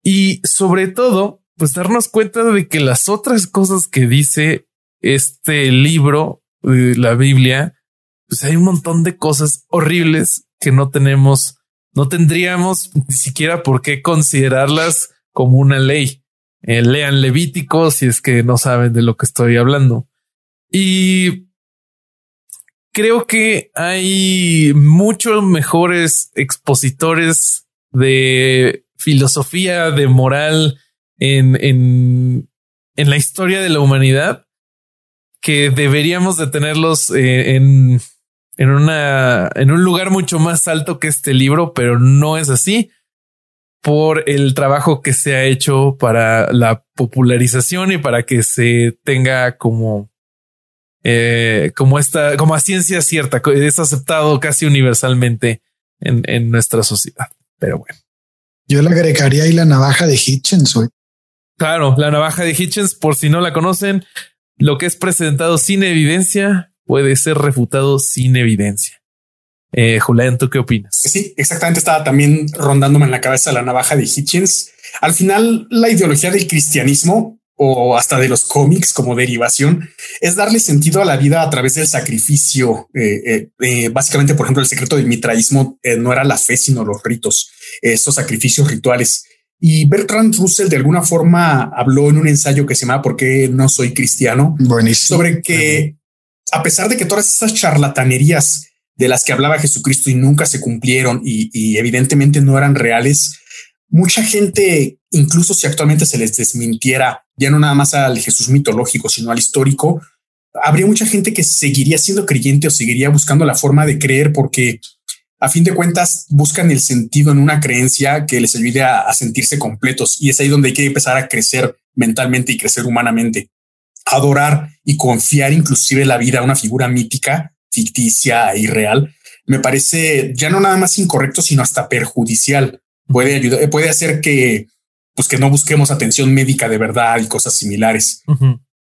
Y sobre todo, pues darnos cuenta de que las otras cosas que dice este libro, eh, la Biblia, pues hay un montón de cosas horribles que no tenemos, no tendríamos ni siquiera por qué considerarlas como una ley. Eh, lean Levítico si es que no saben de lo que estoy hablando. Y creo que hay muchos mejores expositores de filosofía, de moral en, en, en la historia de la humanidad que deberíamos de tenerlos eh, en, en, una, en un lugar mucho más alto que este libro, pero no es así por el trabajo que se ha hecho para la popularización y para que se tenga como eh, como esta, como a ciencia cierta, es aceptado casi universalmente en, en nuestra sociedad. Pero bueno. Yo le agregaría ahí la navaja de Hitchens. Hoy. Claro, la navaja de Hitchens, por si no la conocen, lo que es presentado sin evidencia puede ser refutado sin evidencia. Eh, Julián, ¿tú qué opinas? Sí, exactamente. Estaba también rondándome en la cabeza la navaja de Hitchens. Al final, la ideología del cristianismo o hasta de los cómics como derivación, es darle sentido a la vida a través del sacrificio. Eh, eh, eh, básicamente, por ejemplo, el secreto del mitraísmo no era la fe, sino los ritos, esos sacrificios rituales. Y Bertrand Russell de alguna forma habló en un ensayo que se llama ¿Por qué no soy cristiano? Sobre que a pesar de que todas esas charlatanerías de las que hablaba Jesucristo y nunca se cumplieron y evidentemente no eran reales, mucha gente, incluso si actualmente se les desmintiera, ya no nada más al Jesús mitológico, sino al histórico, habría mucha gente que seguiría siendo creyente o seguiría buscando la forma de creer porque a fin de cuentas buscan el sentido en una creencia que les ayude a, sentirse completos. Y es ahí donde hay que empezar a crecer mentalmente y crecer humanamente, adorar y confiar inclusive la vida a una figura mítica, ficticia e irreal, me parece ya no nada más incorrecto, sino hasta perjudicial. Puede ayudar, puede hacer que, pues que no busquemos atención médica de verdad y cosas similares.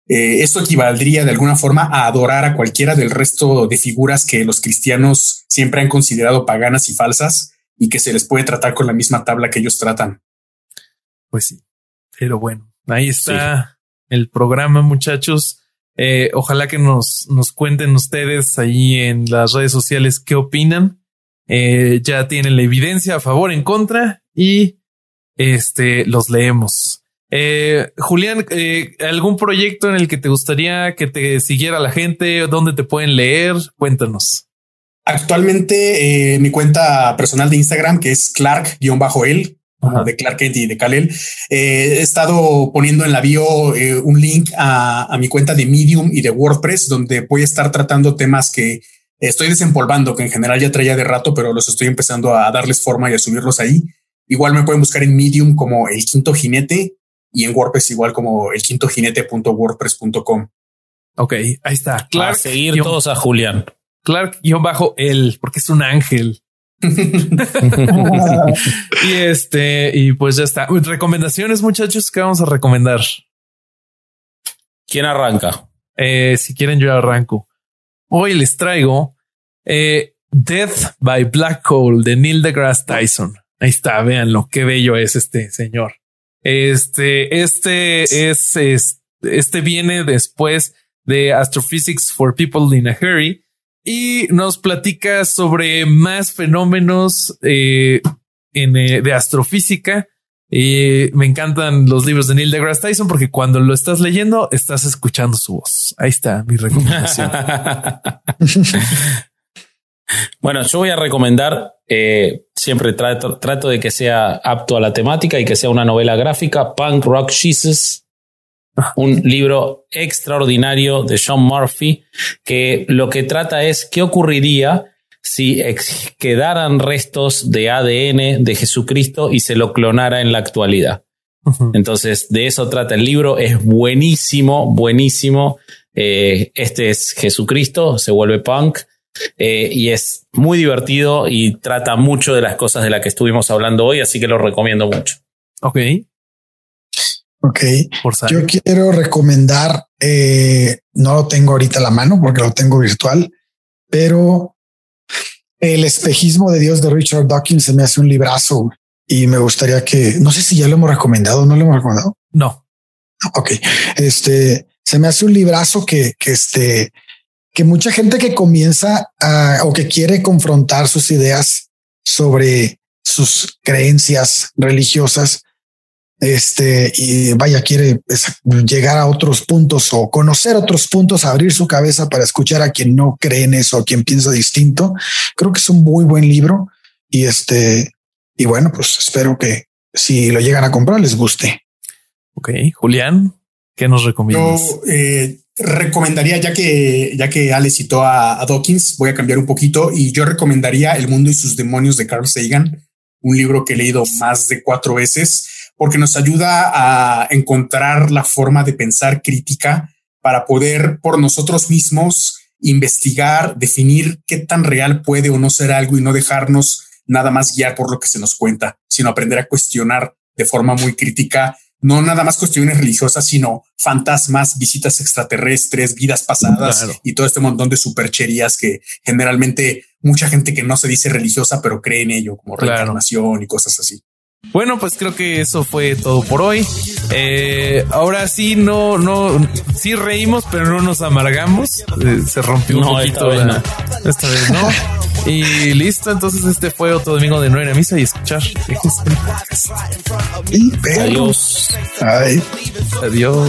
Eh, esto equivaldría de alguna forma a adorar a cualquiera del resto de figuras que los cristianos siempre han considerado paganas y falsas y que se les puede tratar con la misma tabla que ellos tratan. Pues sí, pero bueno, ahí está el programa, muchachos. Eh, ojalá que nos, nos cuenten ustedes ahí en las redes sociales qué opinan. Eh, ya tienen la evidencia a favor, en contra y este los leemos. Eh, Julián, eh, ¿algún proyecto en el que te gustaría que te siguiera la gente? ¿Dónde te pueden leer? Cuéntanos. Actualmente mi cuenta personal de Instagram, que es Clark-el, de Clark Kent y de Kalel, he estado poniendo en la bio un link a, a mi cuenta de Medium y de WordPress, donde voy a estar tratando temas que estoy desempolvando, que en general ya traía de rato, pero los estoy empezando a darles forma y a subirlos ahí. Igual me pueden buscar en Medium como El Quinto Jinete y en WordPress igual como el quinto jinete.wordpress.com. Ok, ahí está. Clark. seguir todos a Julián. Clark guion bajo él, porque es un ángel. y este, y pues ya está. Recomendaciones, muchachos, ¿qué vamos a recomendar? ¿Quién arranca? Eh, si quieren, yo arranco. Hoy les traigo eh, Death by Black Hole de Neil deGrasse Tyson. Ahí está, véanlo, qué bello es este señor. Este, este es, es este viene después de Astrophysics for People in a Hurry y nos platica sobre más fenómenos eh, en, eh, de astrofísica. Y me encantan los libros de Neil deGrasse Tyson porque cuando lo estás leyendo estás escuchando su voz. Ahí está mi recomendación. bueno, yo voy a recomendar, eh, siempre trato, trato de que sea apto a la temática y que sea una novela gráfica, Punk Rock Jesus un libro extraordinario de Sean Murphy que lo que trata es qué ocurriría si quedaran restos de ADN de Jesucristo y se lo clonara en la actualidad. Entonces, de eso trata el libro. Es buenísimo, buenísimo. Eh, este es Jesucristo, se vuelve punk eh, y es muy divertido y trata mucho de las cosas de las que estuvimos hablando hoy, así que lo recomiendo mucho. Ok. Ok. Yo quiero recomendar, eh, no lo tengo ahorita a la mano porque lo tengo virtual, pero El espejismo de Dios de Richard Dawkins se me hace un librazo y me gustaría que, no sé si ya lo hemos recomendado, no lo hemos recomendado. No. Ok. Este, se me hace un librazo que, que este, que mucha gente que comienza a, o que quiere confrontar sus ideas sobre sus creencias religiosas, este, y vaya, quiere llegar a otros puntos o conocer otros puntos, abrir su cabeza para escuchar a quien no cree en eso, a quien piensa distinto. Creo que es un muy buen libro y este, y bueno, pues espero que si lo llegan a comprar les guste. Ok, Julián, ¿qué nos recomiendas? Yo eh, recomendaría, ya que, ya que Ale citó a, a, Dawkins, voy a cambiar un poquito y yo recomendaría El mundo y sus demonios de Carl Sagan, un libro que he leído más de cuatro veces porque nos ayuda a encontrar la forma de pensar crítica para poder por nosotros mismos investigar, definir qué tan real puede o no ser algo y no dejarnos nada más guiar por lo que se nos cuenta, sino aprender a cuestionar de forma muy crítica, no nada más cuestiones religiosas, sino fantasmas, visitas extraterrestres, vidas pasadas y todo este montón de supercherías que generalmente mucha gente que no se dice religiosa, pero cree en ello, como reencarnación y cosas así. Bueno, pues creo que eso fue todo por hoy. Eh, ahora sí, no, no, sí reímos, pero no nos amargamos. Eh, se rompió un poquito esta vez, ¿no? Y listo, entonces este fue otro domingo de no ir a misa y escuchar. Adiós. Adiós.